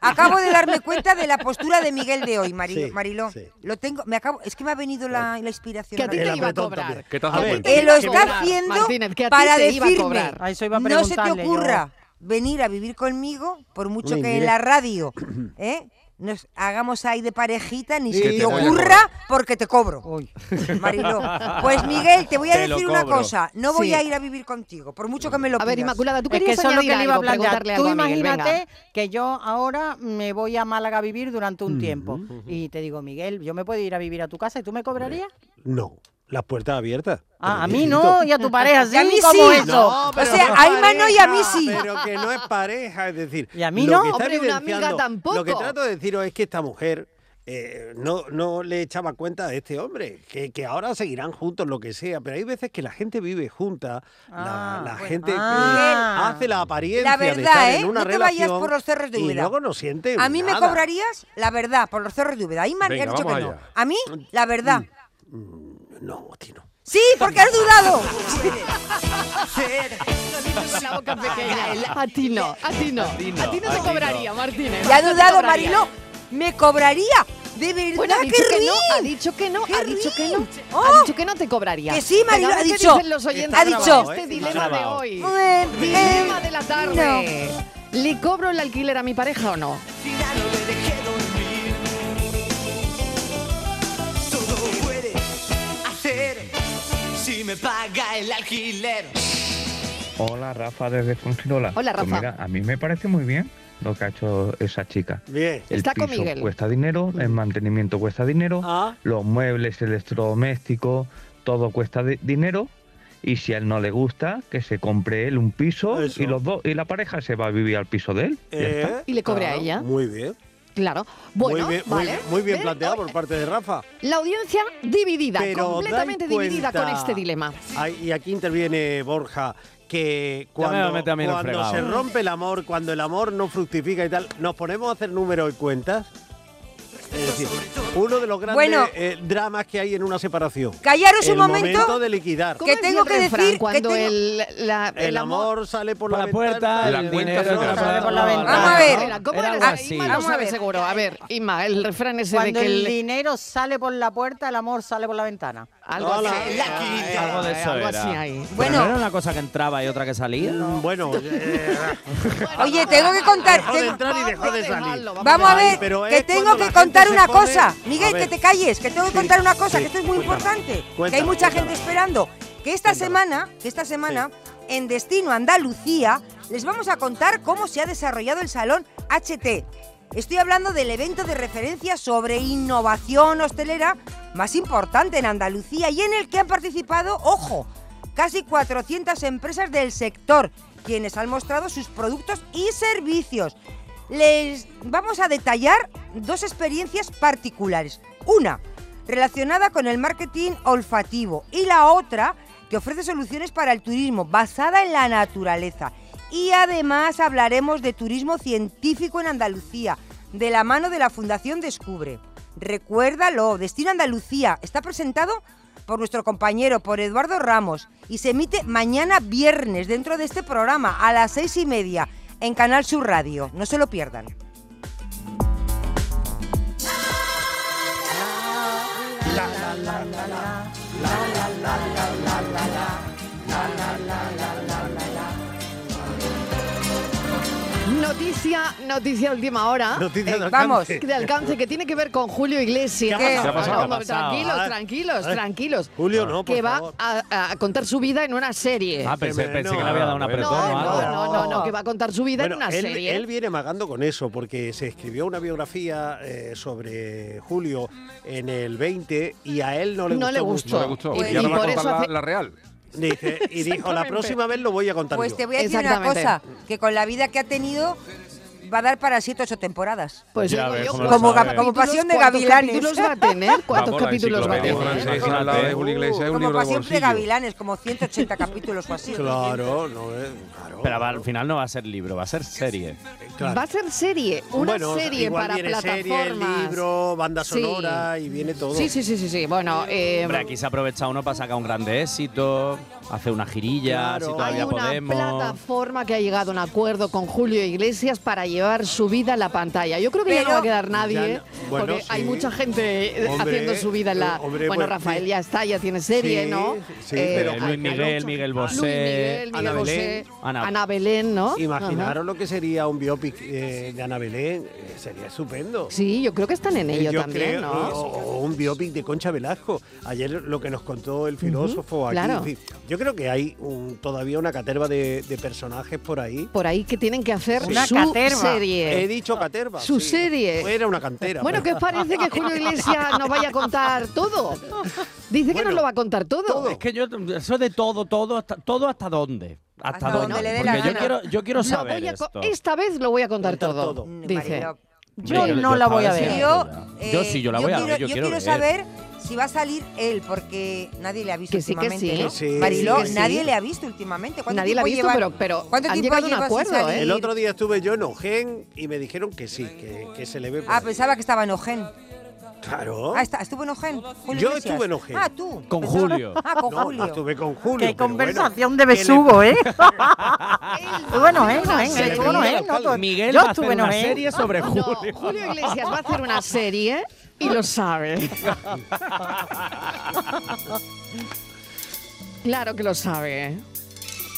acabo de darme cuenta de la postura de Miguel de hoy, Mariló. Sí, Mariló. sí. Lo tengo, me acabo, es que me ha venido la, la inspiración. Que a ti ahora te iba a cobrar. también. ¿Qué te has Que Eh, lo está haciendo que para decirme, no se te ocurra venir a vivir conmigo, por mucho que en la radio ¿eh? nos hagamos ahí de parejita, ni Sí, se te ocurra porque te cobro. Uy. Mariló. Pues Miguel, te voy a Te decir una cosa, no voy Sí. a ir a vivir contigo, por mucho que me lo A ver, pidas. Inmaculada, tú Es que querías eso es lo añadir que le iba a algo, plantear. Tú algo Miguel, imagínate que yo ahora me voy a Málaga a vivir durante un tiempo y te digo, Miguel, yo me puedo ir a vivir a tu casa y tú me cobrarías. No, las puertas abiertas. Ah, a mí distinto. no, y a tu pareja sí, Y a mí ¿cómo sí. eso? No, O sea, no a es Inma no y a mí sí. Pero que no es pareja, es decir. Y a mí no. Hombre, una amiga tampoco. Lo que trato de deciros es que esta mujer eh, no, no le echaba cuenta de este hombre, que, que ahora seguirán juntos, lo que sea, pero hay veces que la gente vive junta, la, Ah, la bueno. gente Ah. hace la apariencia La de estar verdad, en ¿eh? una No te vayas relación por los cerros de y Úbeda. luego no siente A mí me cobrarías la verdad por los cerros de Úbeda. Inma Venga, ha dicho que vamos no. allá. A mí, la verdad. No, a ti no. Sí, porque has dudado. A ti no, a ti no. A ti no, a ti te no. cobraría, Martínez. Y ha No te dudado. Mariló. Me cobraría. De verdad, Bueno, ha dicho que no, ha dicho que no, ¡Qué ha dicho que no. rin! Ha ¡Oh! dicho que no te cobraría. Que sí, a ha dicho. los oyentes Ha dicho. Este ¿eh? dilema de hoy. Eh, Dilema eh, de la tarde. ¿Le cobro el alquiler a mi pareja o no? Me paga el alquiler. Hola Rafa desde Fuengirola. Hola, Pues Rafa. mira, a mí me parece muy bien lo que ha hecho esa chica. Bien. El Está con piso Miguel. cuesta dinero, el mantenimiento cuesta dinero, Ah. los muebles, electrodomésticos, todo cuesta di- dinero. Y si a él no le gusta, que se compre él un piso Eso. y los dos y la pareja se va a vivir al piso de él. Ya Eh, está. Y le cobre a ella. Muy bien. Claro. Bueno, muy bien, vale. muy bien planteado por parte de Rafa. La audiencia dividida, Pero completamente dividida con este dilema. Ay, y aquí interviene Borja que me cuando, cuando se rompe el amor, cuando el amor no fructifica y tal, nos ponemos a hacer números y cuentas. Es decir, uno de los grandes Bueno. eh, dramas que hay en una separación. Callaros el un momento. de liquidar. ¿Cómo Que tengo el que refrán decir que cuando tengo- el, la- El, el amor, sale por, por la puerta, el el dinero dinero entra entra sale por la ventana. Vamos a ver. ¿Cómo Era así. Inma Vamos a sabe ver. seguro. A ver, Inma, el refrán ese Cuando de que el el... dinero sale por la puerta, el amor sale por la ventana. Algo Hola. así. Algo de eso algo era. así. Pero Bueno. ¿no era una cosa que entraba y otra que salía? Mm, Bueno, eh, Oye, tengo que contar. dejó de tengo- entrar y dejó de salir. Vamos a Ay, ver, pero que es tengo cuando que la contar gente una se pone- cosa. A Miguel, ver. que te calles, que tengo que Sí, contar una cosa, sí, que esto es muy cuéntala. importante. que hay Cuéntala, mucha cuéntala. gente esperando. Que esta semana, que esta semana, en Destino Andalucía, les vamos a contar cómo se ha desarrollado el Salón HT. Estoy hablando del evento de referencia sobre innovación hostelera más importante en Andalucía y en el que han participado, ojo, casi 400 empresas del sector, quienes han mostrado sus productos y servicios. Les vamos a detallar dos experiencias particulares. Una, relacionada con el marketing olfativo y la otra, que ofrece soluciones para el turismo basada en la naturaleza. Y además hablaremos de turismo científico en Andalucía, de la mano de la Fundación Descubre. Recuérdalo, Destino Andalucía está presentado por nuestro compañero, por Eduardo Ramos, y se emite mañana viernes dentro de este programa a las seis y media en Canal Sur Radio. No se lo pierdan. Noticia, noticia última hora. Noticia eh, de vamos. alcance. De alcance que tiene que ver con Julio Iglesias. ¿Qué ha pasado? ¿Qué Tranquilos, tranquilos, ah, eh. tranquilos. Julio, ah. no, por Que va a, contar su vida en una serie. Ah, pensé, pensé que le había dado una No, no, no, no, no, que va a contar su vida en una serie. él viene magando con eso, porque se escribió una biografía eh, sobre Julio en el 20 y a él no le No gustó. le gustó. No le gustó. Y, por eso la real. Dije, y dijo, la próxima vez lo voy a contar. Pues te voy a decir una cosa, que con la vida que ha tenido va a dar para siete, ocho temporadas. Pues ya como, como, como pasión de gavilanes. ¿Cuántos capítulos va a tener? ¿Cuántos capítulos va a tener? Como pasión de gavilanes, como 180 capítulos o así. Claro, no es, claro. Pero al final no va a ser libro, va a ser serie. Claro. Va a ser serie, una bueno, serie para viene plataformas. Serie, libro, banda sonora sí. y viene todo. Sí, sí, sí, sí, sí. Bueno, eh, Hombre, aquí se aprovecha uno para sacar un grande éxito, hacer una girilla, claro. si todavía Hay una podemos. plataforma que ha llegado a un acuerdo con Julio Iglesias para llegar llevar su vida a la pantalla. Yo creo que ya no va a quedar nadie, porque hay mucha gente eh, haciendo su vida en la... Eh, bueno, pues, Rafael ya está, ya tiene serie, ¿no? Sí, pero eh, Luis Miguel, Miguel Bosé, Ana, Belén, ¿no? Imaginaros lo que sería un biopic de Ana Belén, sería estupendo. Sí, yo creo que están en ello también, ¿no? O, un biopic de Concha Velasco. Ayer lo que nos contó el filósofo aquí. Claro. Yo creo que hay un, todavía una caterva de, personajes por ahí. Por ahí que tienen que hacer una caterva. He dicho caterva. Su sí. serie. Era una cantera. Bueno, qué parece que Julio Iglesias nos vaya a contar todo? Dice que nos lo va a contar todo. todo. Es que yo, eso de todo, todo, hasta, todo hasta dónde. ¿Hasta, dónde? Porque yo quiero, yo quiero saber. Esto. Esta vez lo voy a contar, todo, dice. Yo, no la voy a ver. Yo, yo, sí, yo la voy a ver. Yo, quiero, saber si va a salir él, porque nadie le ha visto últimamente. Que ¿no? Mariló, nadie le ha visto últimamente. ¿Cuánto nadie le ha visto, pero, pero han llegado a un acuerdo. ¿eh? El otro día estuve yo en Ojen y me dijeron que sí, que, que se le ve. Ah, pensaba que estaba en Ojen. Claro. Ah, está, estuvo en Ojén. Yo estuve en Ojén. Ah, tú. Con Julio. Ah, con No, Julio. estuve con Julio. Qué conversación de besugo, ¿eh? Bueno, ¿eh? No, ¿eh? Bueno. No, Miguel Yo va estuve en una serie sobre Julio. Julio Iglesias va a hacer una serie y lo sabe. Claro que lo sabe. ¿eh?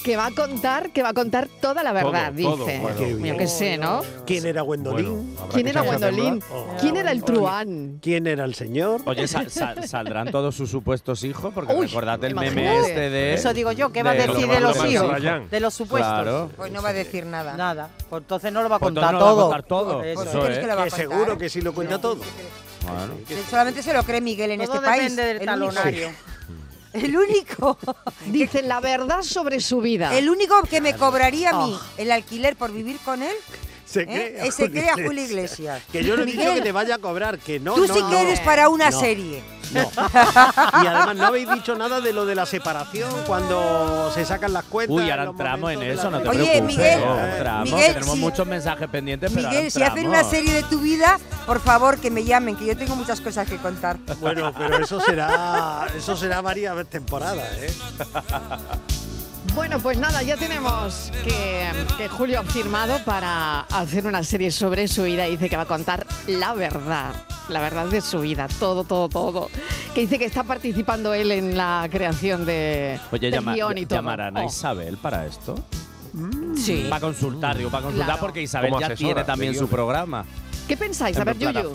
que va a contar, que va a contar toda la verdad, dice. Yo qué sé, ¿no? ¿Quién era Gwendolyn? ¿Quién era Gwendolyn? ¿Quién era el truán? ¿Quién era el señor? Oye, ¿saldrán todos sus supuestos hijos? Porque Uy, recordad el meme este de... Eso digo yo, ¿qué va a decir de, los hijos? De los supuestos. Claro. Pues no va a decir nada. Nada. Pues entonces no lo va a pues contar no todo. Va a contar todo. Eso, pues que, lo va a contar? que seguro que sí lo cuenta todo. Bueno. Solamente se lo cree Miguel en este país. El único. Dicen la verdad sobre su vida. El único que me cobraría a mí ah. el alquiler por vivir con él se, cree, ¿Eh? a eh, se Julio Iglesias. Que yo no he dicho que te vaya a cobrar, que no. Tú no, sí que no, eres para una no, serie. No. Y además no habéis dicho nada de lo de la separación cuando se sacan las cuentas. Uy, ahora entramos en, eso, no te Oye, preocupes. Miguel, entramos, Miguel, tenemos si, muchos mensajes pendientes. Miguel, pero si hacen una serie de tu vida, por favor que me llamen, que yo tengo muchas cosas que contar. Bueno, pero eso será, eso será varias temporadas, ¿eh? Bueno, pues nada, ya tenemos que, que, Julio ha firmado para hacer una serie sobre su vida. Y dice que va a contar la verdad, la verdad de su vida, todo, todo, todo. Que dice que está participando él en la creación de Oye, llama, guion y todo. ¿Llamarán a. Oh. Isabel para esto? Mm. Sí. Para consultar, digo, para consultar, claro. porque Isabel ya tiene también su programa. ¿Qué pensáis? A ver, Yuyu.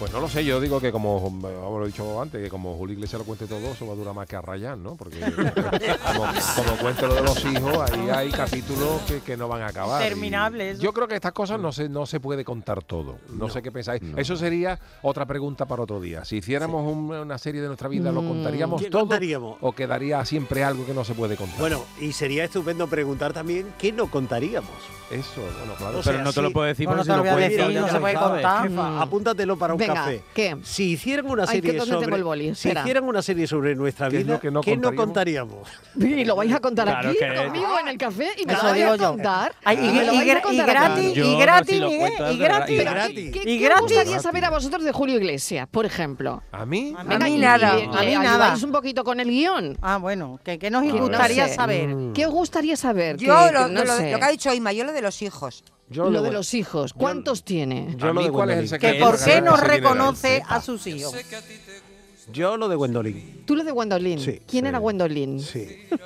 Pues no lo sé, yo digo que como, lo he dicho antes, que como Julio Iglesias lo cuente todo, eso va a durar más que a Rayán, ¿no? Porque como, como lo de los hijos, ahí hay capítulos que, no van a acabar. Terminables. Yo creo que estas cosas no se, no se puede contar todo. No, sé qué pensáis. Eso sería otra pregunta para otro día. Si hiciéramos un, una serie de nuestra vida, ¿lo mm. contaríamos todo? Contaríamos? ¿O quedaría siempre algo que no se puede contar? Bueno, y sería estupendo preguntar también qué no contaríamos. Eso, bueno, claro. O pero no te lo puedo decir porque no, no, si lo puedes decir, no, se puede contar. Jefa, apúntatelo para un Venga, café. ¿qué? Si hicieran una serie Ay, sobre el Si hicieran una serie sobre nuestra vida, ¿qué, no, ¿qué no contaríamos? Y lo vais a contar claro aquí conmigo en el café y me lo vais a contar. Y gratis, y gratis, ¿eh? y gratis. ¿Qué gustaría saber a vosotros de Julio Iglesias, por ejemplo? ¿A mí? A mí nada, a mí nada. un poquito con el guion. Ah, bueno, ¿qué nos gustaría saber? Mm. ¿Qué os gustaría saber? Yo lo que ha dicho Ima, yo lo de los hijos. Yo lo, lo de los hijos. ¿Cuántos yo, tiene? Yo lo de cuál es el que por qué no reconoce a sus hijos. Yo lo de Gwendolyn. ¿Tú lo de Gwendolyn? Sí. ¿Quién sí. era Gwendolyn? Sí.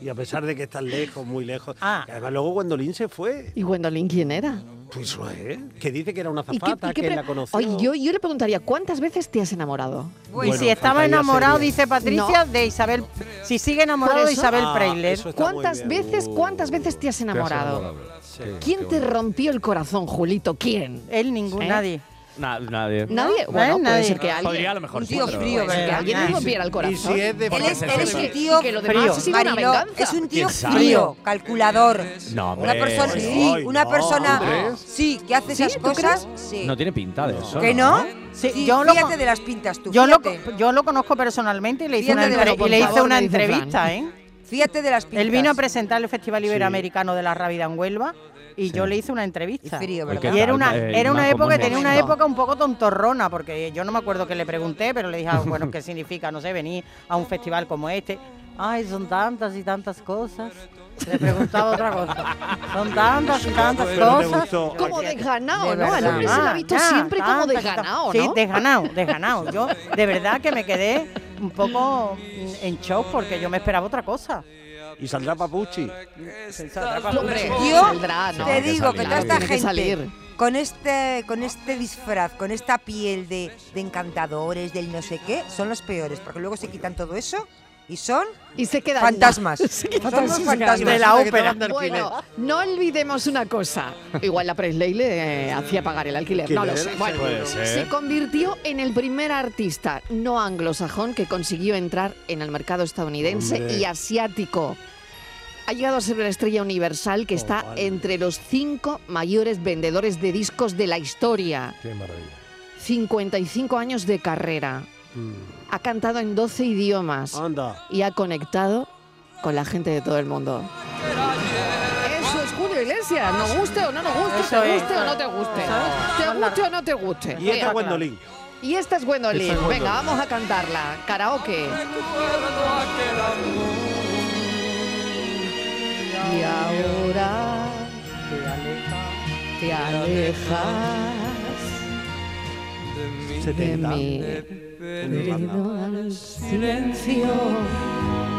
Y a pesar de que están lejos, muy lejos. Ah. Además, luego Gwendolyn se fue. ¿Y Gwendolyn quién era? Pues ¿eh? Que dice que era una zapata, que la conoció. Oye, yo, yo, le preguntaría, ¿cuántas veces te has enamorado? Bueno, y si estaba enamorado, sería. dice Patricia, no. de Isabel. Si sigue enamorado de Isabel ah, ¿Cuántas veces, cuántas veces te has enamorado? Te has enamorado. ¿Quién te rompió el corazón, Julito? ¿Quién? Él, ningún, ¿Eh? nadie. Na- nadie. Nadie. Bueno, puede ser que alguien. Podría a lo mejor Un sí, tío pero- frío, Puede ser que ¿verdad? alguien le rompiera el corazón. Y si es de Él es, él es un tío que lo demás ha sido una Mariló, venganza. es un tío ¿Quién sabe? frío, calculador. No, Una hombre. persona, sí, Ay, una no, persona, ¿tú sí, que hace ¿Sí? esas ¿Tú cosas, sí. No tiene pinta de eso. ¿Que no? Sí, Sí, yo lo fíjate con- de las pintas tú, Yo lo, fíjate. yo lo conozco personalmente y le hice Fíjate una, de lo entre- que y le por hice favor una me dice entrevista. ¿eh? Fíjate de las pintas. Él vino a presentar el Festival Iberoamericano de la Rábida en Huelva y yo le hice una entrevista. Y frío, Oye, ¿verdad? ¿qué Y era una, Eh, era una Inma, ¿cómo época, tenía una época un poco tontorrona, porque yo no me acuerdo qué le pregunté, pero le dije, ah, bueno, ¿qué significa, no sé, venir a un festival como este? Ay, son tantas y tantas cosas. Le preguntaba otra cosa. Son tantas y tantas cosas. Como desganado, De ¿no? Al hombre se lo ha visto Ah, siempre como desganado. ¿no? Sí, desganado, desganado. Yo de verdad que me quedé un poco en shock porque yo me esperaba otra cosa. Y saldrá Yo saldrá, ¿no? te que digo que toda esta gente salir. con este con este disfraz, con esta piel de, de encantadores, del no sé qué, son los peores, porque luego se quitan todo eso y son Y se queda fantasmas. Se queda- fantasmas. De la ópera. Bueno, no olvidemos una cosa. Igual la Presley le eh, hacía pagar el alquiler. No lo sé. Bueno, se convirtió en el primer artista no anglosajón que consiguió entrar en el mercado estadounidense Hombre. y asiático. Ha llegado a ser una estrella universal que está vale. entre los cinco mayores vendedores de discos de la historia. Qué maravilla. 55 años de carrera. Ha cantado en 12 idiomas Anda. y ha conectado con la gente de todo el mundo. Eso es Julio Iglesias, nos guste o no nos guste, Eso te es. guste o no te guste, Eso es. te guste o no te guste. Y esta Mira, Gwendolyn. y esta es Gwendolyn. Es. Venga, vamos a cantarla. Karaoke. Y ahora te alejas de 70. mí. Debido al silencio.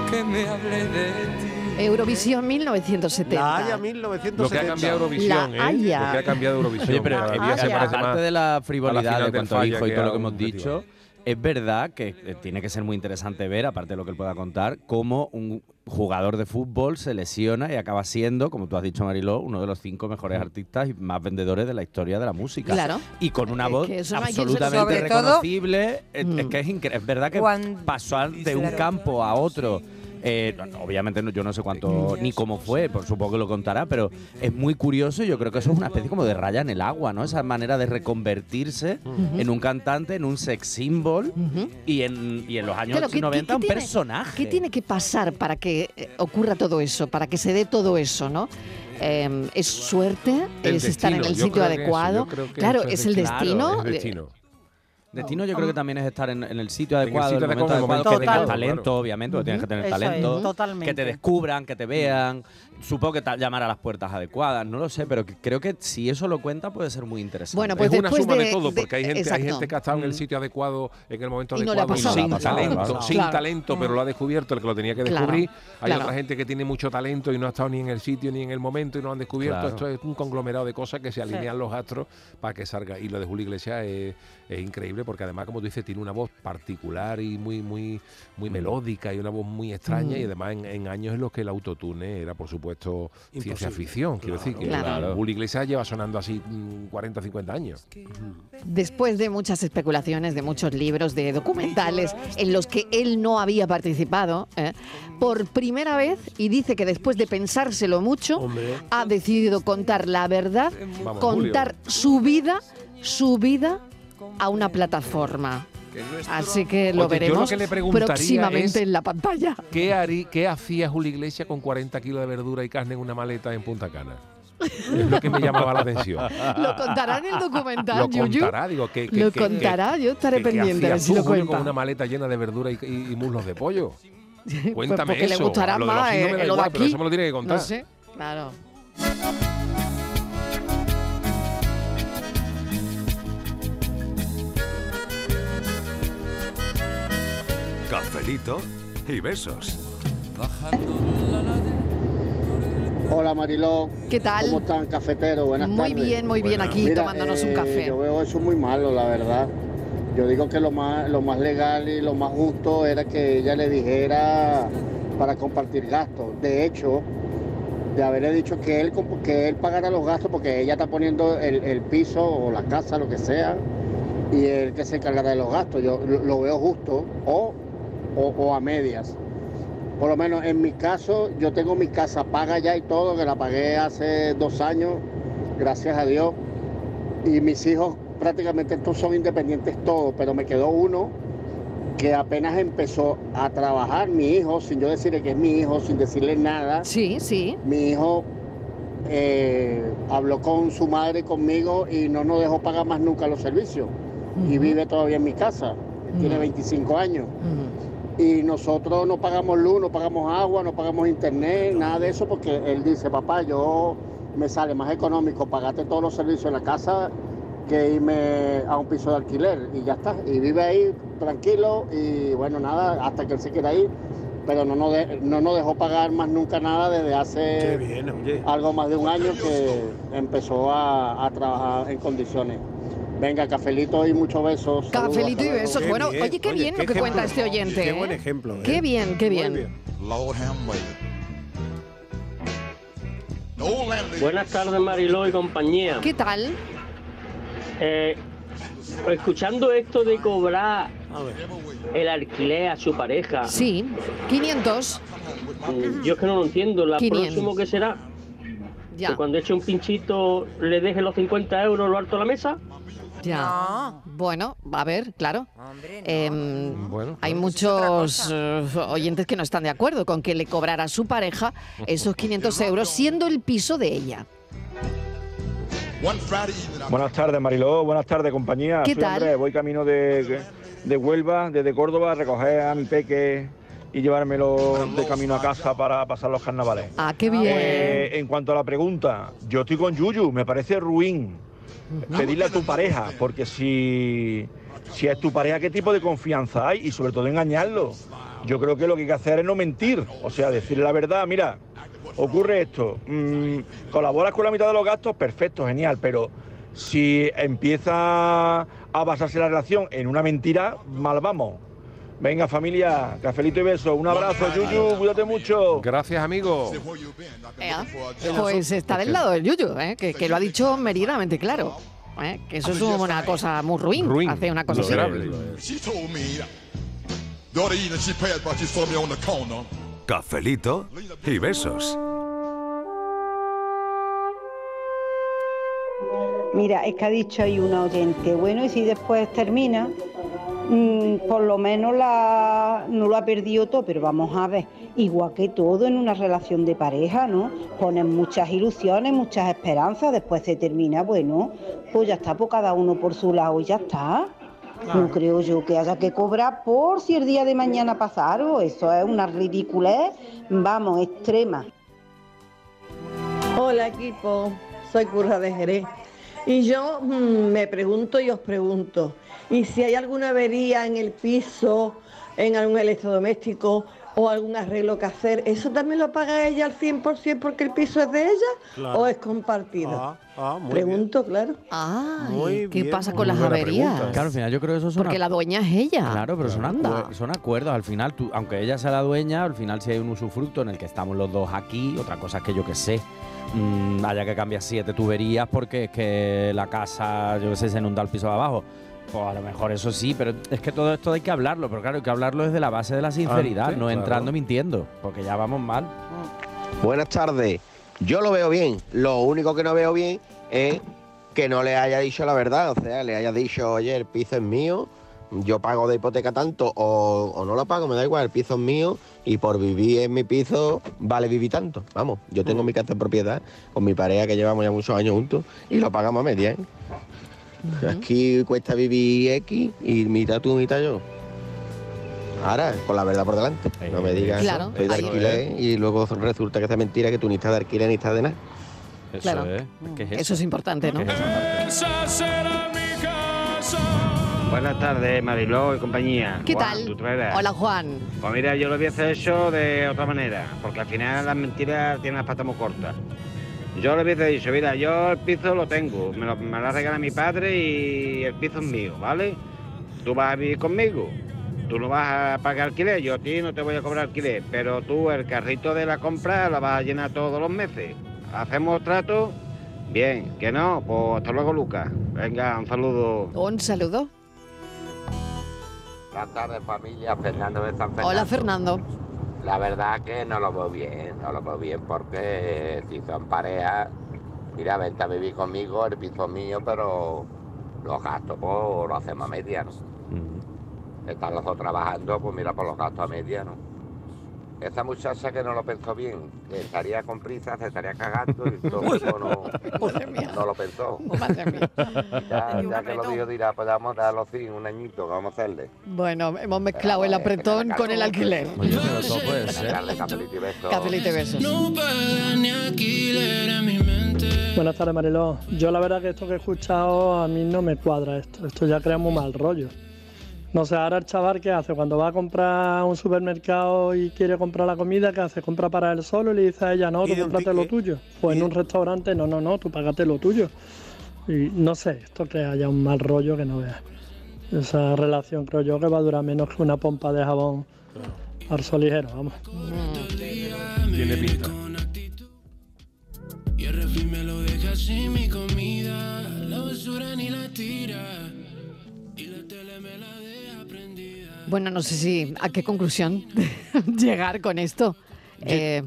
que me hable de ti. Eurovisión 1970. La Haya 1970. Lo que ha cambiado Eurovisión, La ¿eh? Lo que ha cambiado Eurovisión. Oye, pero se parece más de la la frivolidad de Falla dijo y todo lo que hemos dicho, es verdad que tiene que ser muy interesante ver, aparte de lo que él pueda contar, cómo un jugador de fútbol se lesiona y acaba siendo, como tú has dicho, Mariló, uno de los cinco mejores artistas y más vendedores de la historia de la música. Claro. Y con una Es voz que absolutamente todo- reconocible. Es- Mm. Es que es, es verdad que a- de un campo a otro. Eh, obviamente no- yo no sé cuánto ni cómo fue, por supongo que lo contará, pero es muy curioso y yo creo que eso es una especie como de raya en el agua, ¿no? Esa manera de reconvertirse en un cantante, en un sex symbol y, en, y en los años Claro, ¿qué- 90 qué un tiene- personaje. ¿Qué tiene que pasar para que eh, ocurra todo eso, para que se dé todo eso, no? Eh, ¿Es suerte? El ¿Es estar en el yo sitio eso, adecuado? claro, es es el destino. destino. Es destino. Destino yo creo que también es estar en, en el sitio En el adecuado, sitio el adecuado, momento en adecuado, que tengas talento, claro. obviamente, porque tienes que tener talento, totalmente. que te descubran, que te vean, supongo que llamar a las puertas adecuadas, no lo sé, pero que- creo que si eso lo cuenta puede ser muy interesante. Bueno, pues es una después suma de, de- todo, porque hay gente, hay gente que ha estado en el sitio adecuado en el momento Y no le ha adecuado pasado. sin No talento, claro. sin talento, pero lo ha descubierto el que lo tenía que Claro, descubrir. Hay claro. otra gente que tiene mucho talento y no ha estado ni en el sitio ni en el momento y no lo han descubierto. Claro. Esto es un conglomerado de cosas que se alinean los astros para que salga. Y lo de Julio Iglesias es, es increíble porque además, como tú dices, tiene una voz particular y muy, muy, muy melódica y una voz muy extraña. Mm. Y además en, en años en los que el autotune era, por supuesto, ciencia ficción. Quiero decir que Claro. Julio Iglesias lleva sonando así mm, 40, 50 años. Después de muchas especulaciones, de muchos libros, de documentales en los que él no había participado, ¿eh? por primera vez, y dice que después de pensárselo mucho, Hombre. ha decidido contar la verdad, Vamos, contar su vida, su vida a una plataforma. Así que lo Oye, yo lo veremos que le próximamente es- en la pantalla. ¿Qué, harí- ¿Qué hacía Julio Iglesias con 40 kilos de verdura y carne en una maleta en Punta Cana? Es lo que me llamaba la atención. Lo contará en el documental, Lo Yuyu. contará, digo, que, que- Lo que- contará, yo estaré que- que pendiente hacías si lo Julio, cuenta. con una maleta llena de verdura y, y- y muslos de pollo. Pues Cuéntame porque le eso. gustará Lo de los más hijos me eh, da lo de igual, pero aquí. eso me lo tiene que contar. No sé, claro. Cafelito y besos. Hola Mariló. ¿Qué tal? ¿Cómo están, cafetero? Buenas Muy tardes. bien, muy bien, aquí Mira, tomándonos un eh, café. Yo veo eso muy malo, la verdad. Yo digo que lo más, lo más legal y lo más justo era que ella le dijera para compartir gastos. De hecho, de haberle dicho que él, que él pagara los gastos porque ella está poniendo el, el piso o la casa, lo que sea, y él que se encargará de los gastos. Yo lo, lo veo justo o, o, o a medias. Por lo menos en mi caso, yo tengo mi casa paga ya y todo, que la pagué hace dos años, gracias a Dios. Y mis hijos prácticamente estos son independientes todos, pero me quedó uno que apenas empezó a trabajar, mi hijo, sin yo decirle que es mi hijo, sin decirle nada. Sí, sí. Mi hijo eh, habló con su madre y conmigo y no nos dejó pagar más nunca los servicios. Y vive todavía en mi casa, tiene Ujú. 25 años. Y nosotros no pagamos luz, no pagamos agua, no pagamos internet, nada de eso, porque él dice, papá, yo me sale más económico pagarte todos los servicios en la casa que irme a un piso de alquiler. Y ya está. Y vive ahí tranquilo y bueno, nada, hasta que él se quiera ir. Pero no nos, de- no nos dejó pagar más nunca nada desde hace bien, algo más de un año que empezó a, a trabajar en condiciones. Venga, cafelito y muchos besos. Cafelito y besos. bueno, oye, qué bien lo que cuenta este oyente. Qué ¿eh? buen ejemplo. ¿eh? Qué bien, qué bien. Buenas tardes, Mariló y compañía. ¿Qué tal? Eh, escuchando esto de cobrar el alquiler a su pareja. Sí, 500. mm, Yo es que no lo entiendo. La 500. próximo que será, Ya. que cuando eche un pinchito le deje los 50 euros lo alto de la mesa. Ya. Bueno, a ver, claro. Em, hay claro. muchos eh, oyentes que no están de acuerdo con que le cobrara a su pareja esos 500 euros siendo el piso de ella. Buenas tardes, Mariló. Buenas tardes, compañía. ¿Qué Soy tal? Andrés. Voy camino de, de Huelva, desde Córdoba, a recoger a mi peque y llevármelo de camino a casa para pasar los carnavales. Ah, qué bien. Eh, en cuanto a la pregunta, yo estoy con Yuyu. Me parece ruin pedirle a tu pareja, porque si, si es tu pareja, ¿qué tipo de confianza hay? Y sobre todo engañarlo. Yo creo que lo que hay que hacer es no mentir. O sea, decirle la verdad, mira, ocurre esto, mm, colaboras con la mitad de los gastos, perfecto, genial, pero si empieza a basarse la relación en una mentira, mal vamos. Venga familia, cafelito y beso, un abrazo, Yuyu, cuídate mucho. Gracias, amigo. Pues está del lado del Yuyu, ¿eh? que, que lo ha dicho meridamente claro. ¿eh? Que eso es una cosa muy ruin, Ruin, hace una cosa miserable. She told me, daughter Eden, she passed by, she saw me on the corner. Cafelito y besos. Mira, es que ha dicho ahí una oyente, bueno, y si después termina, mm, por lo menos la, no lo ha perdido todo, pero vamos a ver, igual que todo en una relación de pareja, ¿no? Ponen muchas ilusiones, muchas esperanzas, después se termina, bueno, pues ya está, pues cada uno por su lado y ya está. No creo yo que haya que cobrar por si el día de mañana pasa algo, eso es una ridiculez, vamos, extrema. Hola equipo, soy Curra de Jerez. Y yo mm, me pregunto y os pregunto, ¿y si hay alguna avería en el piso, en algún electrodoméstico o algún arreglo que hacer, ¿eso también lo paga ella al 100% porque el piso es de ella Claro. o es compartido? Ah, ah, muy Pregunto, claro. Ay, Muy ¿qué bien, pasa muy con las averías? pregunta. Claro, al final yo creo que eso son Porque la dueña es ella. Claro, pero son, acue- son acuerdos. Al final, tú, aunque ella sea la dueña, al final si hay un usufructo en el que estamos los dos aquí, otra cosa es que yo que sé, mm, haya que cambiar siete tuberías porque es que la casa, yo que sé, se inunda el piso de abajo. Pues a lo mejor eso sí, pero es que todo esto hay que hablarlo. Pero claro, hay que hablarlo desde la base de la sinceridad, Antes, no claro. entrando mintiendo, porque ya vamos mal. Buenas tardes. Yo lo veo bien. Lo único que no veo bien es que no le haya dicho la verdad. O sea, le haya dicho, oye, el piso es mío, yo pago de hipoteca tanto o, o no lo pago, me da igual, el piso es mío y por vivir en mi piso vale vivir tanto. Vamos, yo tengo mi casa de propiedad con mi pareja que llevamos ya muchos años juntos y lo pagamos a media. ¿eh? Aquí cuesta vivir X y mitad tú, mitad yo. Ahora, con la verdad por delante. No me digas, Claro, estoy de alquiler y luego resulta que es mentira que tú ni estás de alquiler ni estás de nada. Eso Claro. es. ¿Qué es Eso es importante, ¿no? Esa será mi casa. Buenas tardes, Mariló y compañía. ¿Qué Juan, tal? Hola, Juan. Pues mira, yo lo hubiese hecho de otra manera, porque al final las mentiras tienen las patas muy cortas. Yo le hubiese dicho, mira, yo el piso lo tengo, me lo, me lo regala mi padre y el piso es mío, ¿vale? Tú vas a vivir conmigo, tú no vas a pagar alquiler, yo a ti no te voy a cobrar alquiler, pero tú el carrito de la compra lo vas a llenar todos los meses. ¿Hacemos trato? Bien, que no, pues hasta luego, Lucas. Venga, un saludo. Un saludo. Buenas tardes familia, Fernando de San Fernando. Hola, Fernando. La verdad que no lo veo bien, no lo veo bien porque si son pareja, mira, vente a vivir conmigo, el piso mío, pero los gastos pues lo hacemos a media, ¿no? Están los dos trabajando, pues mira, por los gastos a media, ¿no? Esa muchacha que no lo pensó bien, que estaría con prisa, se estaría cagando y todo eso no, no lo pensó. Ya, ya que lo dijo dirá, pues vamos a darlo sin un añito, que vamos a hacerle. Bueno, hemos mezclado el apretón con el alquiler. Buenas tardes, cafelito y besos. Cafelito y besos. Buenas tardes, Mariló. Yo la verdad que esto que he escuchado a mí no me cuadra esto. Esto ya crea muy mal rollo. No sé, ahora el chaval qué hace cuando va a comprar a un supermercado y quiere comprar la comida, ¿qué hace? ¿Compra para él solo y le dice a ella, no, tú cómprate lo tuyo? O en un restaurante, no, no, no, tú págate lo tuyo. Y no sé, esto crea ya un mal rollo que no veas. Esa relación creo yo que va a durar menos que una pompa de jabón al sol ligero, vamos. Tiene pinta. Y el refri me lo deja sin mi comida. La basura ni la tira. Bueno, no sé si a qué conclusión llegar con esto. Eh,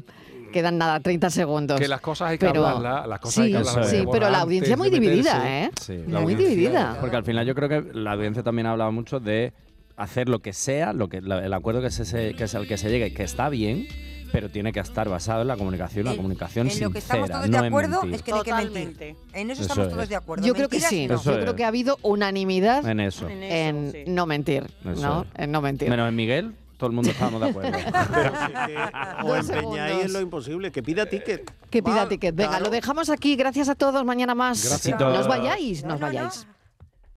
quedan nada, 30 segundos. Que las cosas hay que Pero- hablarlas, las cosas hay sí, que hablarlas Sí, mejor pero la audiencia de muy meterse. dividida, ¿eh? Sí, muy dividida. Porque al final yo creo que la audiencia también ha hablado mucho de hacer lo que sea, lo que la- el acuerdo que, se, se- que es al que se llegue, que está bien, pero tiene que estar basado en la comunicación, la comunicación En lo que estamos sincera, todos no de acuerdo mentir. es que no hay que mentir. Totalmente. En eso Eso estamos es. todos de acuerdo. Yo creo que sí. no. Yo creo que ha habido unanimidad En eso. en no mentir, Eso ¿no? es. En no mentir. Menos en Miguel, todo el mundo estábamos de acuerdo. Dos empeñáis en lo imposible, que pida ticket. Que pida Va, ticket. Venga, claro. lo dejamos aquí. Gracias a todos. Mañana más. Gracias. No os vayáis, no os vayáis.